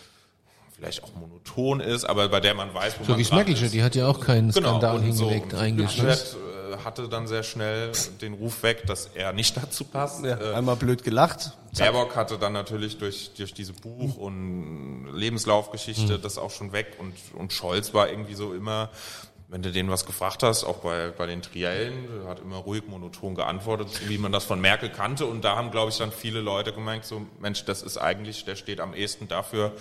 vielleicht auch monoton ist, aber bei der man weiß, wo So man wie dran ist. die hat ja auch keinen Skandal und hingelegt so. eigentlich. Ne? Äh, hatte dann sehr schnell den Ruf weg, dass er nicht [LAUGHS] dazu passt. ja, Äh, einmal blöd gelacht. Baerbock hatte dann natürlich durch, durch diese Buch- und Lebenslaufgeschichte das auch schon weg und, und Scholz war irgendwie so immer, wenn du den was gefragt hast, auch bei, bei den Triellen, der hat immer ruhig monoton geantwortet, so wie man das von Merkel kannte und da haben, glaube ich, dann viele Leute gemerkt, so Mensch, das ist eigentlich, der steht am ehesten dafür,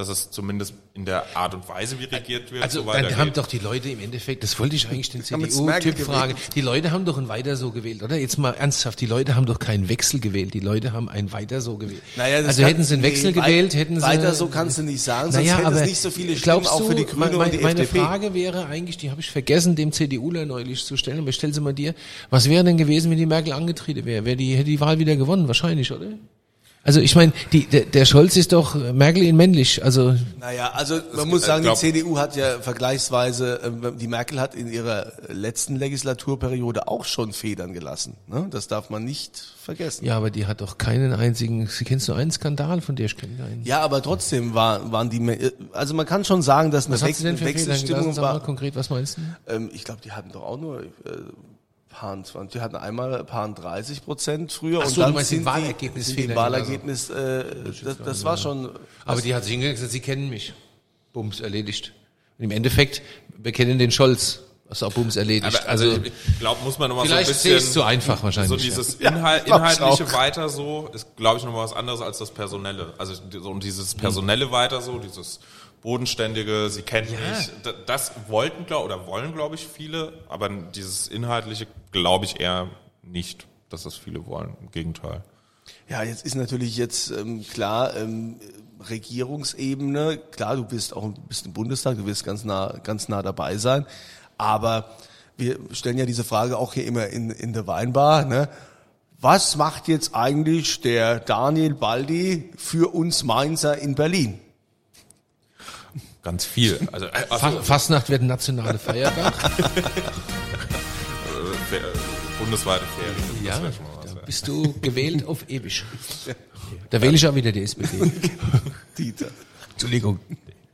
dass es zumindest in der Art und Weise, wie regiert wird, Also so dann weitergeht. haben doch die Leute im Endeffekt, das wollte ich eigentlich den CDU-Typ fragen, die Leute haben doch ein Weiter so gewählt, oder? Jetzt mal ernsthaft, die Leute haben doch keinen Wechsel gewählt, die Leute haben ein Weiter so gewählt. Naja, das also kann- hätten sie einen Wechsel nee, gewählt, hätten sie... Weiter so kannst du nicht sagen, sonst naja, hätte es nicht so viele Stimmen auch für die Grünen mein, und die Meine FDP. Frage wäre eigentlich, die habe ich vergessen, dem CDUler neulich zu stellen, aber ich stelle sie mal dir. Was wäre denn gewesen, wenn die Merkel angetreten wäre? Wäre die, hätte die Wahl wieder gewonnen, wahrscheinlich, oder? Also ich meine, die, der, der Scholz ist doch Merkel in männlich, also Naja, also man muss sagen, glaub- die CDU hat ja vergleichsweise, ähm, die Merkel hat in ihrer letzten Legislaturperiode auch schon Federn gelassen. Ne? Das darf man nicht vergessen. Ja, aber die hat doch keinen einzigen, sie kennst du einen Skandal, von der ich kenne einen. Ja, aber trotzdem war, waren die, also man kann schon sagen, dass eine, Was hat Wech sie denn für Fehler Wechselstimmung? Sag mal war. konkret, was meinst du? Ähm, ich glaube, die hatten doch auch nur äh, paar 20, die hatten einmal paar 30 Prozent früher Ach und so, dann du meinst sind den Wahlergebnis die, sind die Fehler Wahlergebnis, äh, das, das war schon, Aber die hat sich hingegangen und gesagt, sie kennen mich. Bums, erledigt. Und im Endeffekt, wir kennen den Scholz. Ist auch Bums erledigt. Aber also, ich glaube, muss man nochmal so ein bisschen... es zu einfach wahrscheinlich. So ja. dieses Ja, Inhalt, ich inhaltliche weiter so ist, glaube ich, nochmal was anderes als das Personelle. Also so und dieses Personelle weiter so, dieses bodenständige, sie kennen mich, da- das wollten glaub, oder wollen, glaube ich, viele, aber dieses Inhaltliche glaube ich eher nicht, dass das viele wollen. Im Gegenteil. Ja, jetzt ist natürlich jetzt ähm, klar, ähm, Regierungsebene, klar, du bist auch bist im Bundestag, du wirst ganz nah, ganz nah dabei sein, aber wir stellen ja diese Frage auch hier immer in, in der Weinbar, ne? Was macht jetzt eigentlich der Daniel Baldi für uns Mainzer in Berlin? Ganz viel. Also, äh, also Fa- Fastnacht wird ein nationale Feiertag. [LAUGHS] äh, Fer- bundesweite Ferien. ja, das da bist du gewählt auf ewig. [LAUGHS] Da wähle ich auch wieder die SPD. [LAUGHS] Dieter. Entschuldigung.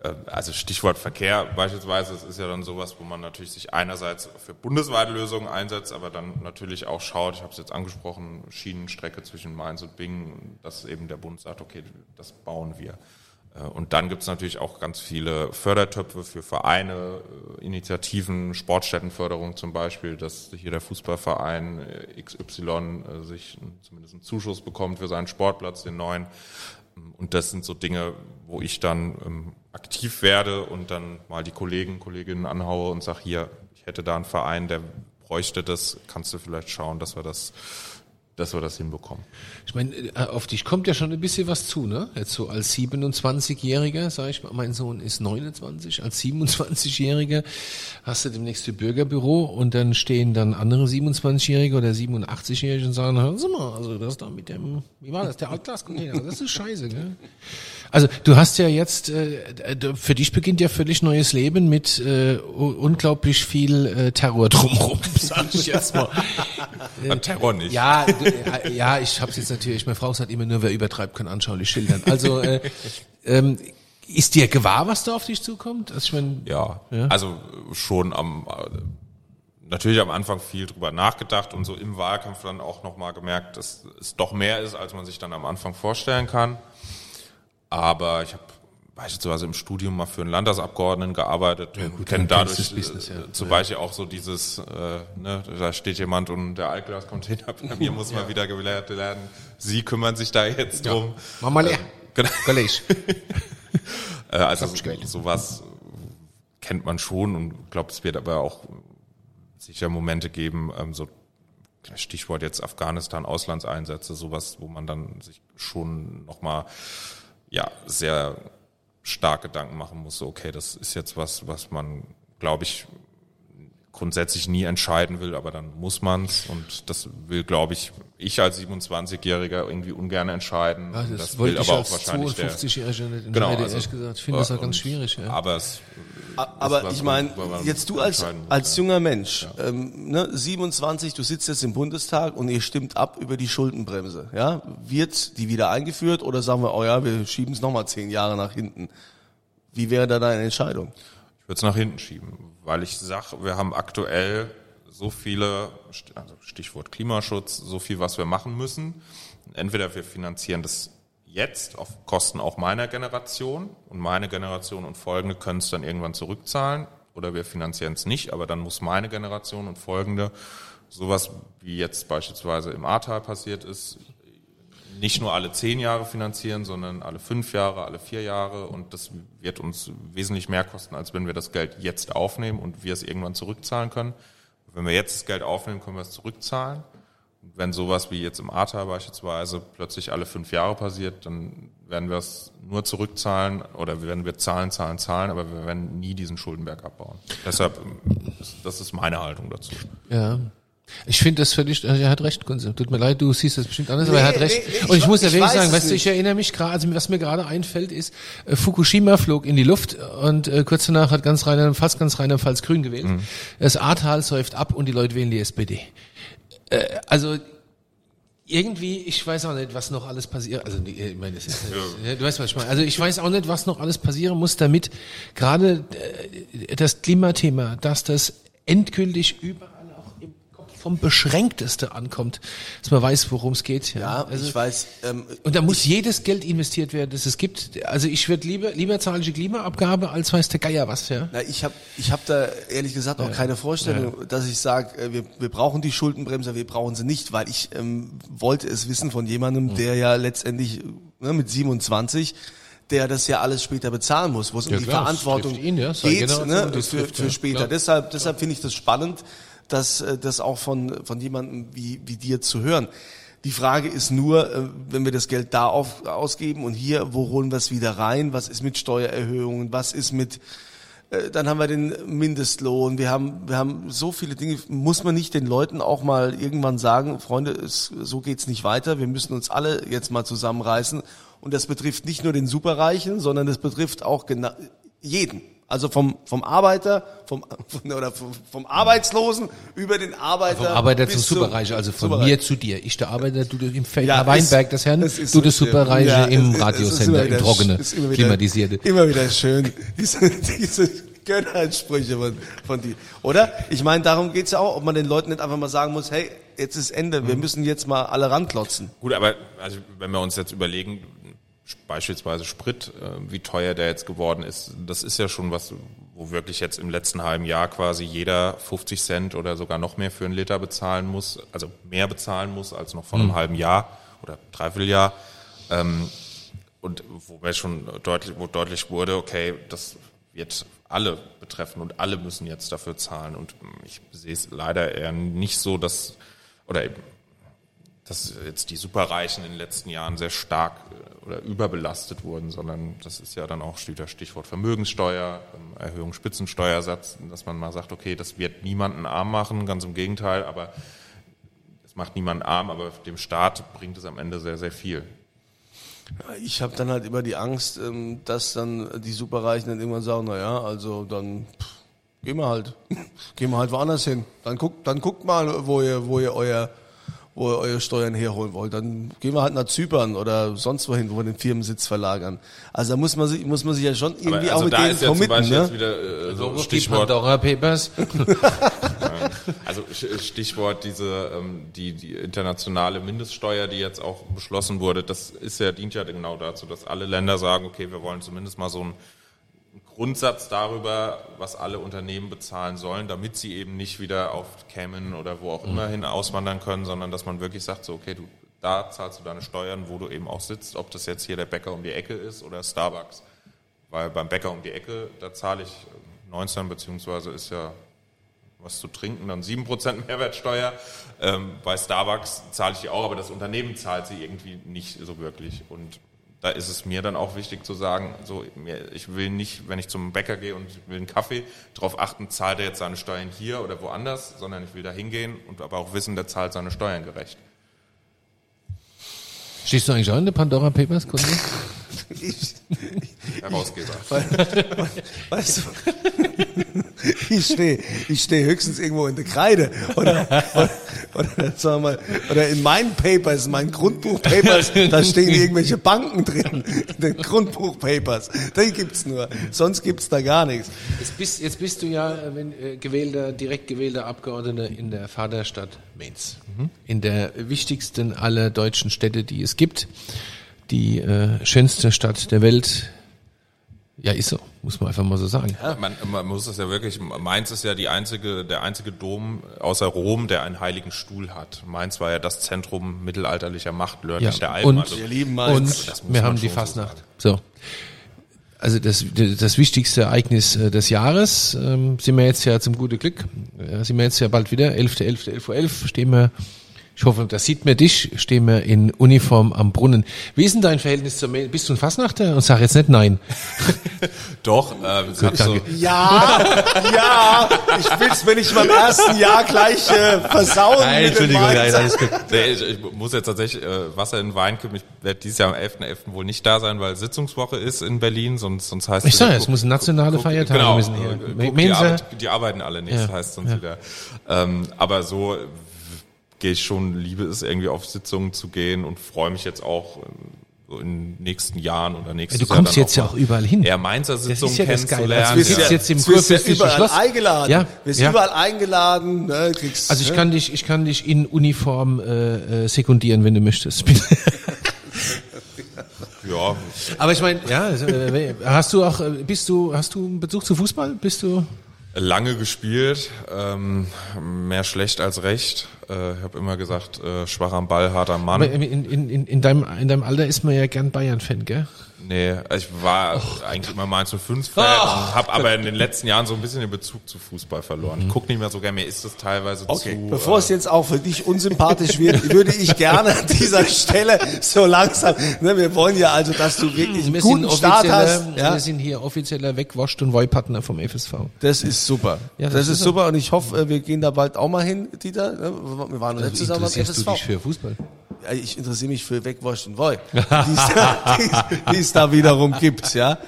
Äh, Also Stichwort Verkehr beispielsweise, es ist ja dann sowas, wo man natürlich sich einerseits für bundesweite Lösungen einsetzt, aber dann natürlich auch schaut, ich habe es jetzt angesprochen, Schienenstrecke zwischen Mainz und Bingen, dass eben der Bund sagt, okay, das bauen wir. Äh, Und dann gibt es natürlich auch ganz viele Fördertöpfe für Vereine, äh, Initiativen, Sportstättenförderung zum Beispiel, dass hier der Fußballverein äh, XY sich zumindest einen Zuschuss bekommt für seinen Sportplatz, den neuen. Und das sind so Dinge, wo ich dann ähm, aktiv werde und dann mal die Kollegen, Kolleginnen anhaue und sage, hier, ich hätte da einen Verein, der bräuchte das, kannst du vielleicht schauen, dass wir das dass wir das hinbekommen. Ich meine, äh, auf dich kommt ja schon ein bisschen was zu, ne? Jetzt so als 27-Jähriger, sage ich mal, mein Sohn ist 29, als 27-Jähriger hast du demnächst ein Bürgerbüro und dann stehen dann andere 27-Jährige oder 87-Jährige und sagen, hören Sie mal, also das da mit dem, wie war das, der Altglascontainer, das ist scheiße, gell? Also du hast ja jetzt, äh, für dich beginnt ja völlig neues Leben mit äh, unglaublich viel äh, Terror drumherum, [LAUGHS] sag ich jetzt mal. Beim Terror nicht. Ja, äh, ja, ich habe jetzt natürlich. Meine Frau sagt immer nur, wer übertreibt, kann anschaulich schildern. Also äh, ähm, ist dir gewahr, was da auf dich zukommt? Also ich mein, Ja, Ja. also schon am äh, natürlich am Anfang viel drüber nachgedacht und so im Wahlkampf dann auch nochmal gemerkt, dass es doch mehr ist, als man sich dann am Anfang vorstellen kann. Aber ich habe beispielsweise im Studium mal für einen Landtagsabgeordneten gearbeitet und gut, kenne dann dadurch Business, ja. äh, zum Beispiel auch so dieses, äh, ne, da steht jemand und der Altglas-Container bei mir [LAUGHS] muss mal wieder gelehrt werden. Sie kümmern sich da jetzt drum. mach mal leer. Genau. [LAUGHS] Kollege. [LAUGHS] Äh, also sowas kennt man schon und glaube, es wird aber auch sicher Momente geben, ähm, so Stichwort jetzt Afghanistan, Auslandseinsätze, sowas, wo man dann sich schon nochmal ja, sehr stark Gedanken machen muss, so, okay, das ist jetzt was, was man, glaube ich, grundsätzlich nie entscheiden will, aber dann muss man's und das will, glaube ich, ich als 27-Jähriger irgendwie ungern entscheiden. Ja, das, das wollte will ich aber auch wahrscheinlich der, 52-Jähriger nicht Genau, entscheiden, also, ehrlich gesagt. Ich finde das auch ganz schwierig. Ja. Aber es Aber ich meine, jetzt du als, als ja. junger Mensch, ähm, ne, 27, du sitzt jetzt im Bundestag und ihr stimmt ab über die Schuldenbremse. Ja? Wird die wieder eingeführt oder sagen wir, oh ja, wir schieben es nochmal zehn Jahre nach hinten? Wie wäre da deine Entscheidung? Ich würde es nach hinten schieben, weil ich sage, wir haben aktuell so viele, also Stichwort Klimaschutz, so viel, was wir machen müssen. Entweder wir finanzieren das jetzt auf Kosten auch meiner Generation und meine Generation und folgende können es dann irgendwann zurückzahlen oder wir finanzieren es nicht, aber dann muss meine Generation und folgende sowas wie jetzt beispielsweise im Ahrtal passiert ist, nicht nur alle zehn Jahre finanzieren, sondern alle fünf Jahre, alle vier Jahre. Und das wird uns wesentlich mehr kosten, als wenn wir das Geld jetzt aufnehmen und wir es irgendwann zurückzahlen können. Wenn wir jetzt das Geld aufnehmen, können wir es zurückzahlen. Wenn sowas wie jetzt im Ahrtal beispielsweise plötzlich alle fünf Jahre passiert, dann werden wir es nur zurückzahlen oder werden wir zahlen, zahlen, zahlen, aber wir werden nie diesen Schuldenberg abbauen. Deshalb, das- ist meine Haltung dazu. Ja. Ich finde das völlig, also er hat recht, Kunze. Tut mir leid, du siehst das bestimmt anders, aber er Nee, hat recht. nee, ich und ich muss ja ich wirklich sagen, weißt du, ich erinnere mich gerade, also was mir gerade einfällt, ist, äh, Fukushima flog in die Luft und äh, kurz danach hat ganz Rheinland, fast ganz Rheinland-Pfalz grün gewählt. Mhm. Das Ahrtal säuft ab und die Leute wählen die SPD. Äh, also irgendwie, ich weiß auch nicht, was noch alles passiert. Also ich meine, das ist, [LAUGHS] ja. du weißt, was ich meine. Also ich weiß auch nicht, was noch alles passieren muss, damit gerade äh, das Klimathema, dass das endgültig überall vom Beschränkteste ankommt, dass man weiß, worum es geht. Ja, Ja, also, ich weiß, ähm, und da muss jedes Geld investiert werden, das es gibt. Also ich würde lieber lieber zahle ich die Klimaabgabe, als weiß der Geier was. Ja. Na, ich habe ich hab da ehrlich gesagt auch keine Vorstellung, dass ich sage, wir, wir brauchen die Schuldenbremse, wir brauchen sie nicht, weil ich ähm, wollte es wissen von jemandem, der ja letztendlich ne, mit 27 der das ja alles später bezahlen muss, wo es Ja, um die klar, Verantwortung ihn, ja, geht Generation, ne, für, für ja, später. klar. Deshalb, deshalb finde ich das spannend, dass äh, das auch von, von jemandem wie, wie dir zu hören. Die Frage ist nur, äh, wenn wir das Geld da auf, ausgeben und hier, wo holen wir es wieder rein? Was ist mit Steuererhöhungen? Was ist mit äh, dann haben wir den Mindestlohn, wir haben, wir haben so viele Dinge, muss man nicht den Leuten auch mal irgendwann sagen, Freunde, es, so geht's nicht weiter, wir müssen uns alle jetzt mal zusammenreißen und das betrifft nicht nur den Superreichen, sondern das betrifft auch genau jeden. Also vom, vom Arbeiter, vom, von, [LAUGHS] oder vom, vom Arbeitslosen über den Arbeiter. Vom Arbeiter zum bis zum Superreiche, also von Superreich. mir zu dir. Ich der Arbeiter, du im Feld Ja, Weinberg des Herrn, ist du das so- Superreiche ja, im Radiosender, im Trockene, ist immer wieder- klimatisierte. Immer wieder schön, diese, diese Gönneransprüche von, von die. Oder? Ich meine, darum geht's ja auch, ob man den Leuten nicht einfach mal sagen muss, hey, jetzt ist Ende, wir müssen jetzt mal alle ranklotzen. Gut, aber also wenn wir uns jetzt überlegen, beispielsweise Sprit, äh, wie teuer der jetzt geworden ist, das ist ja schon was, wo wirklich jetzt im letzten halben Jahr quasi jeder 50 Cent oder sogar noch mehr für einen Liter bezahlen muss, also mehr bezahlen muss als noch vor einem halben Jahr oder Dreivierteljahr. Ähm, und wo mir schon deutlich, wo deutlich wurde, okay, das wird alle betreffen und alle müssen jetzt dafür zahlen. Und ich sehe es leider eher nicht so, dass, oder eben, dass jetzt die Superreichen in den letzten Jahren sehr stark äh, oder überbelastet wurden, sondern das ist ja dann auch Stichwort Vermögenssteuer, ähm, Erhöhung Spitzensteuersatz, dass man mal sagt, okay, das wird niemanden arm machen, ganz im Gegenteil, aber es macht niemanden arm, aber dem Staat bringt es am Ende sehr, sehr viel. Ich habe dann halt immer die Angst, ähm, dass dann die Superreichen dann irgendwann sagen, na ja, also dann pff, gehen wir halt, [LAUGHS] gehen wir halt woanders hin. Dann guckt, dann guckt mal, wo ihr, wo ihr euer, wo ihr eure Steuern herholen wollt. Dann gehen wir halt nach Zypern oder sonst wohin, wo wir den Firmensitz verlagern. Also da muss man sich, muss man sich ja schon irgendwie also auch mit da denen ist ja zum committen, Beispiel ne? jetzt wieder äh, so Stichwort Pandora Papers. [LAUGHS] [LAUGHS] Also Stichwort diese ähm, die die internationale Mindeststeuer, die jetzt auch beschlossen wurde, das ist ja dient ja genau dazu, dass alle Länder sagen, okay, wir wollen zumindest mal so einen Grundsatz darüber, was alle Unternehmen bezahlen sollen, damit sie eben nicht wieder auf Cayman oder wo auch immer hin auswandern können, sondern dass man wirklich sagt, so okay, du da zahlst du deine Steuern, wo du eben auch sitzt, ob das jetzt hier der Bäcker um die Ecke ist oder Starbucks. Weil beim Bäcker um die Ecke, da zahle ich 19 beziehungsweise ist ja was zu trinken, dann 7% [LAUGHS] Mehrwertsteuer. Ähm, bei Starbucks zahle ich die auch, aber das Unternehmen zahlt sie irgendwie nicht so wirklich. Und da ist es mir dann auch wichtig zu sagen, so, ich will nicht, wenn ich zum Bäcker gehe und will einen Kaffee, darauf achten, zahlt er jetzt seine Steuern hier oder woanders, sondern ich will da hingehen und aber auch wissen, der zahlt seine Steuern gerecht. Stehst du eigentlich auch in der Pandora Papers, Kunde? Ich, [LAUGHS] Herausgeber. weißt du, ich stehe ich steh höchstens irgendwo in der Kreide oder, oder, oder, sagen wir mal, oder in meinen Papers, in meinen Grundbuchpapers, da stehen irgendwelche Banken drin, in den Grundbuchpapers. Die gibt's nur, sonst gibt's da gar nichts. Jetzt bist, jetzt bist du ja äh, wenn, äh, gewählter, direkt gewählter Abgeordneter in der Vaterstadt Mainz. In der wichtigsten aller deutschen Städte, die es gibt. Die äh, schönste Stadt der Welt. Ja, ist so, muss man einfach mal so sagen. Man, man muss es ja wirklich, Mainz ist ja die einzige, der einzige Dom außer Rom, der einen heiligen Stuhl hat. Mainz war ja das Zentrum mittelalterlicher Macht, nördlich der Alpen. und, also, Wir lieben Mainz. und Das wir haben die schon so Fastnacht. So. Also das, das wichtigste Ereignis äh, des Jahres ähm, sind wir jetzt ja zum guten Glück, äh, sind wir jetzt ja bald wieder, 11.11., 11.11 Uhr, 11, stehen wir, ich hoffe, da sieht man dich, stehen wir in Uniform am Brunnen. Wie ist denn dein Verhältnis zur Mail? Bist du ein Fastnachter? Und sag jetzt nicht nein. [LAUGHS] Doch, äh, ich hab so. Ja, ja, ich will's mir nicht beim ersten Jahr gleich äh, versauen. mit dem Mainz. gut. nee, ich, ich muss jetzt tatsächlich äh, Wasser in den Wein kippen. Ich werde dieses Jahr am 11.11. wohl nicht da sein, weil Sitzungswoche ist in Berlin, sonst, sonst heißt Ich sag ja, wieder, es muss nationale guck- Feiertage genau, müssen hier. äh, guck, die, arbeit, die arbeiten alle nicht, Ja, heißt sonst ja. wieder. Ähm, aber so äh, gehe ich schon, liebe es irgendwie auf Sitzungen zu gehen und freue mich jetzt auch äh, so in den nächsten Jahren oder nächstes Ja, du Jahr kommst dann jetzt ja auch überall hin. eher Mainzer Sitzungen ist ja kennenzulernen. Also wir sitzen ja. jetzt im du ja überall Schloss. eingeladen. Ja, Wirst ja. überall eingeladen. Ne, kriegst, Also ich ne? kann dich, ich kann dich in Uniform äh, äh, sekundieren, wenn du möchtest. [LAUGHS] Ja, Aber ich meine, ja, also, äh, hast du auch, äh, bist du, hast du einen Bezug zu Fußball? Bist du? Lange gespielt, ähm, mehr schlecht als recht. Äh, ich habe immer gesagt, äh, schwach am Ball, harter Mann. In, in, in, in, deinem, in deinem Alter ist man ja gern Bayern-Fan, gell? Nee, ich war eigentlich immer Mainz 05 Fan, habe aber in den letzten Jahren so ein bisschen den Bezug zu Fußball verloren. Ich guck nicht mehr so gerne, mir ist das teilweise Okay, zu... bevor äh, es jetzt auch für dich unsympathisch wird, [LAUGHS] würde ich gerne an dieser Stelle so langsam, ne, wir wollen ja also, dass du wirklich einen guten Start hast. Ja, wir sind hier offizieller Wegwascht- und Wollpartner vom FSV. das ist super. Ja, das, das ist super und ich hoffe, äh, wir gehen da bald auch mal hin, Dieter. ne? Wir waren noch nicht zusammen beim Also FSV. du dich für Fußball? Ja, ich interessiere mich für Wegwasch und Woi, die es die es da wiederum gibt, ja.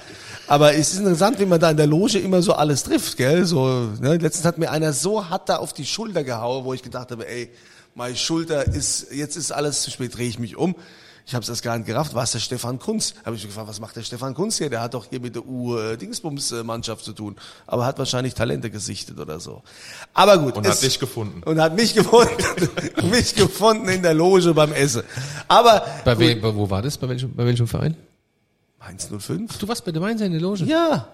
Aber es ist interessant, wie man da in der Loge immer so alles trifft, gell? So, ne? Letztens hat mir einer so hart da auf die Schulter gehauen, wo ich gedacht habe, ey, meine Schulter ist, jetzt ist alles zu spät, drehe ich mich um. Ich habe es erst gar nicht gerafft, war es der Stefan Kunz? Habe ich mich gefragt, was macht der Stefan Kunz hier? Der hat doch hier mit der U-Dingsbums-Mannschaft zu tun. Aber hat wahrscheinlich Talente gesichtet oder so. Aber gut. Und hat dich gefunden. Und hat mich gefunden, [LAUGHS] mich gefunden in der Loge beim Essen. Aber Bei, gut, we, bei wo war das? Bei welchem, bei welchem Verein? Mainz 05? Du warst bei der Mainzer in der Loge? Ja.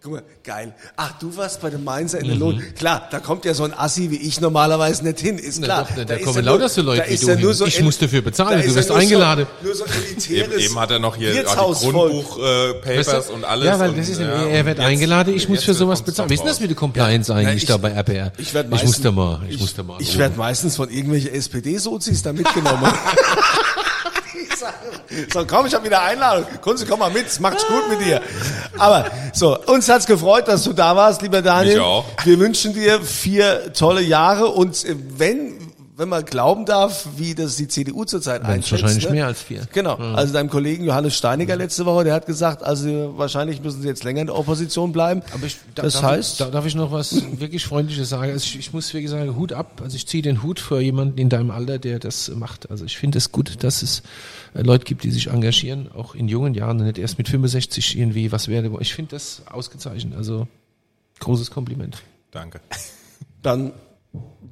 Guck mal, geil. Ach, du warst bei dem Mainzer in der Lohn. Klar, da kommt ja so ein Assi wie ich normalerweise nicht hin, ist Na klar. doch, da- da ist kommen ja lauter so Leute wie du ja hin. so Ich el- muss dafür bezahlen, da du wirst ja eingeladen. So, nur so Eben, elitäres eben hat er noch hier. Grundbuch-Papers Weißt du? und alles. Ja, weil und, das ist, ja, er wird jetzt- eingeladen, ich muss für sowas bezahlen. Wie ist denn das mit der Compliance eigentlich ich- da bei RPR? Ich, werd ich meistens, muss da mal, ich, muss da mal. Ich werde meistens von irgendwelchen SPD-Sozis da mitgenommen. [LAUGHS] [LAUGHS] [LAUGHS] So, komm, ich habe wieder Einladung. Kunze, komm mal mit, macht's gut mit dir. Aber so, uns hat's gefreut, dass du da warst, lieber Daniel. Mich auch. Wir wünschen dir vier tolle Jahre und äh, wenn wenn man glauben darf, wie das die CDU zurzeit Wenn's einschätzt. wahrscheinlich ne? mehr als vier. Genau. Also deinem Kollegen Johannes Steiniger letzte Woche, der hat gesagt, also wahrscheinlich müssen sie jetzt länger in der Opposition bleiben. Aber ich, da, das darf, heißt, ich, da, darf ich noch was wirklich Freundliches sagen? Also ich, ich muss wirklich sagen, Hut ab. Also ich ziehe den Hut für jemanden in deinem Alter, der das macht. Also ich finde es gut, dass es äh, Leute gibt, die sich engagieren, auch in jungen Jahren und nicht erst mit 65 irgendwie was werde. Ich finde das ausgezeichnet. Also großes Kompliment. Danke. dann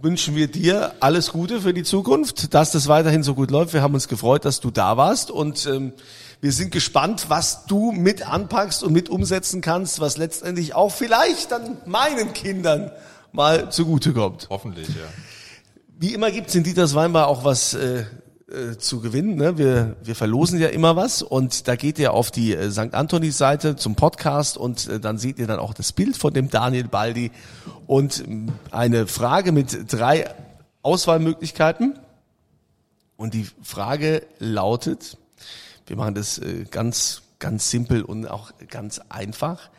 wünschen wir dir alles Gute für die Zukunft, dass das weiterhin so gut läuft. Wir haben uns gefreut, dass du da warst und ähm, wir sind gespannt, was du mit anpackst und mit umsetzen kannst, was letztendlich auch vielleicht dann meinen Kindern mal zugutekommt. Hoffentlich, ja. Wie immer gibt's in Dieters Weinbar auch was äh, äh, zu gewinnen. Ne? Wir, wir verlosen ja immer was und da geht ihr auf die äh, St. Antonis Seite zum Podcast und äh, dann seht ihr dann auch das Bild von dem Daniel Baldi und ähm, eine Frage mit drei Auswahlmöglichkeiten. Und die Frage lautet, wir machen das äh, ganz, ganz simpel und auch ganz einfach.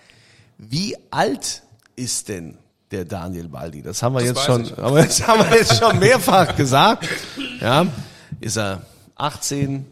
Wie alt ist denn der Daniel Baldi? Das haben wir Das jetzt schon, ich. aber das haben wir jetzt schon mehrfach gesagt. Ja, ist er 18,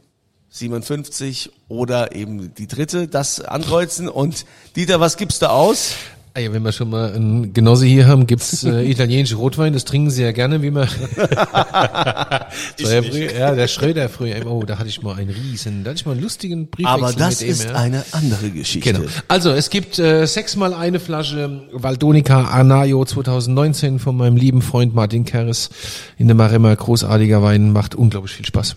57 oder eben die dritte? Das ankreuzen. Und Dieter, was gibst du aus? Ah ja, wenn wir schon mal einen Genosse hier haben, gibt's äh, [LAUGHS] italienische Rotwein, das trinken sie ja gerne, wie man. [LAUGHS] so, ja, früher, ja, der Schröder früher. Oh, da hatte ich mal einen riesen, da hatte ich mal einen lustigen Briefwechsel Aber das mit ihm, ist ja. eine andere Geschichte. Genau. Also es gibt äh, sechsmal eine Flasche Valdonica Arnaio 2019 von meinem lieben Freund Martin Keres in der Maremma. Großartiger Wein, macht unglaublich viel Spaß.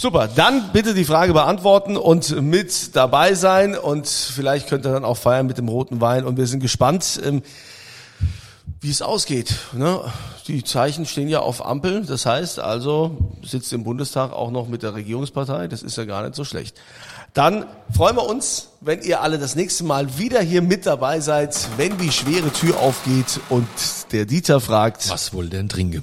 Super, dann bitte die Frage beantworten und mit dabei sein und vielleicht könnt ihr dann auch feiern mit dem roten Wein und wir sind gespannt, ähm, wie es ausgeht. Ne? Die Zeichen stehen ja auf Ampel, das heißt also, sitzt im Bundestag auch noch mit der Regierungspartei, das ist ja gar nicht so schlecht. Dann freuen wir uns, wenn ihr alle das nächste Mal wieder hier mit dabei seid, wenn die schwere Tür aufgeht und der Dieter fragt, Was wohl denn trinken?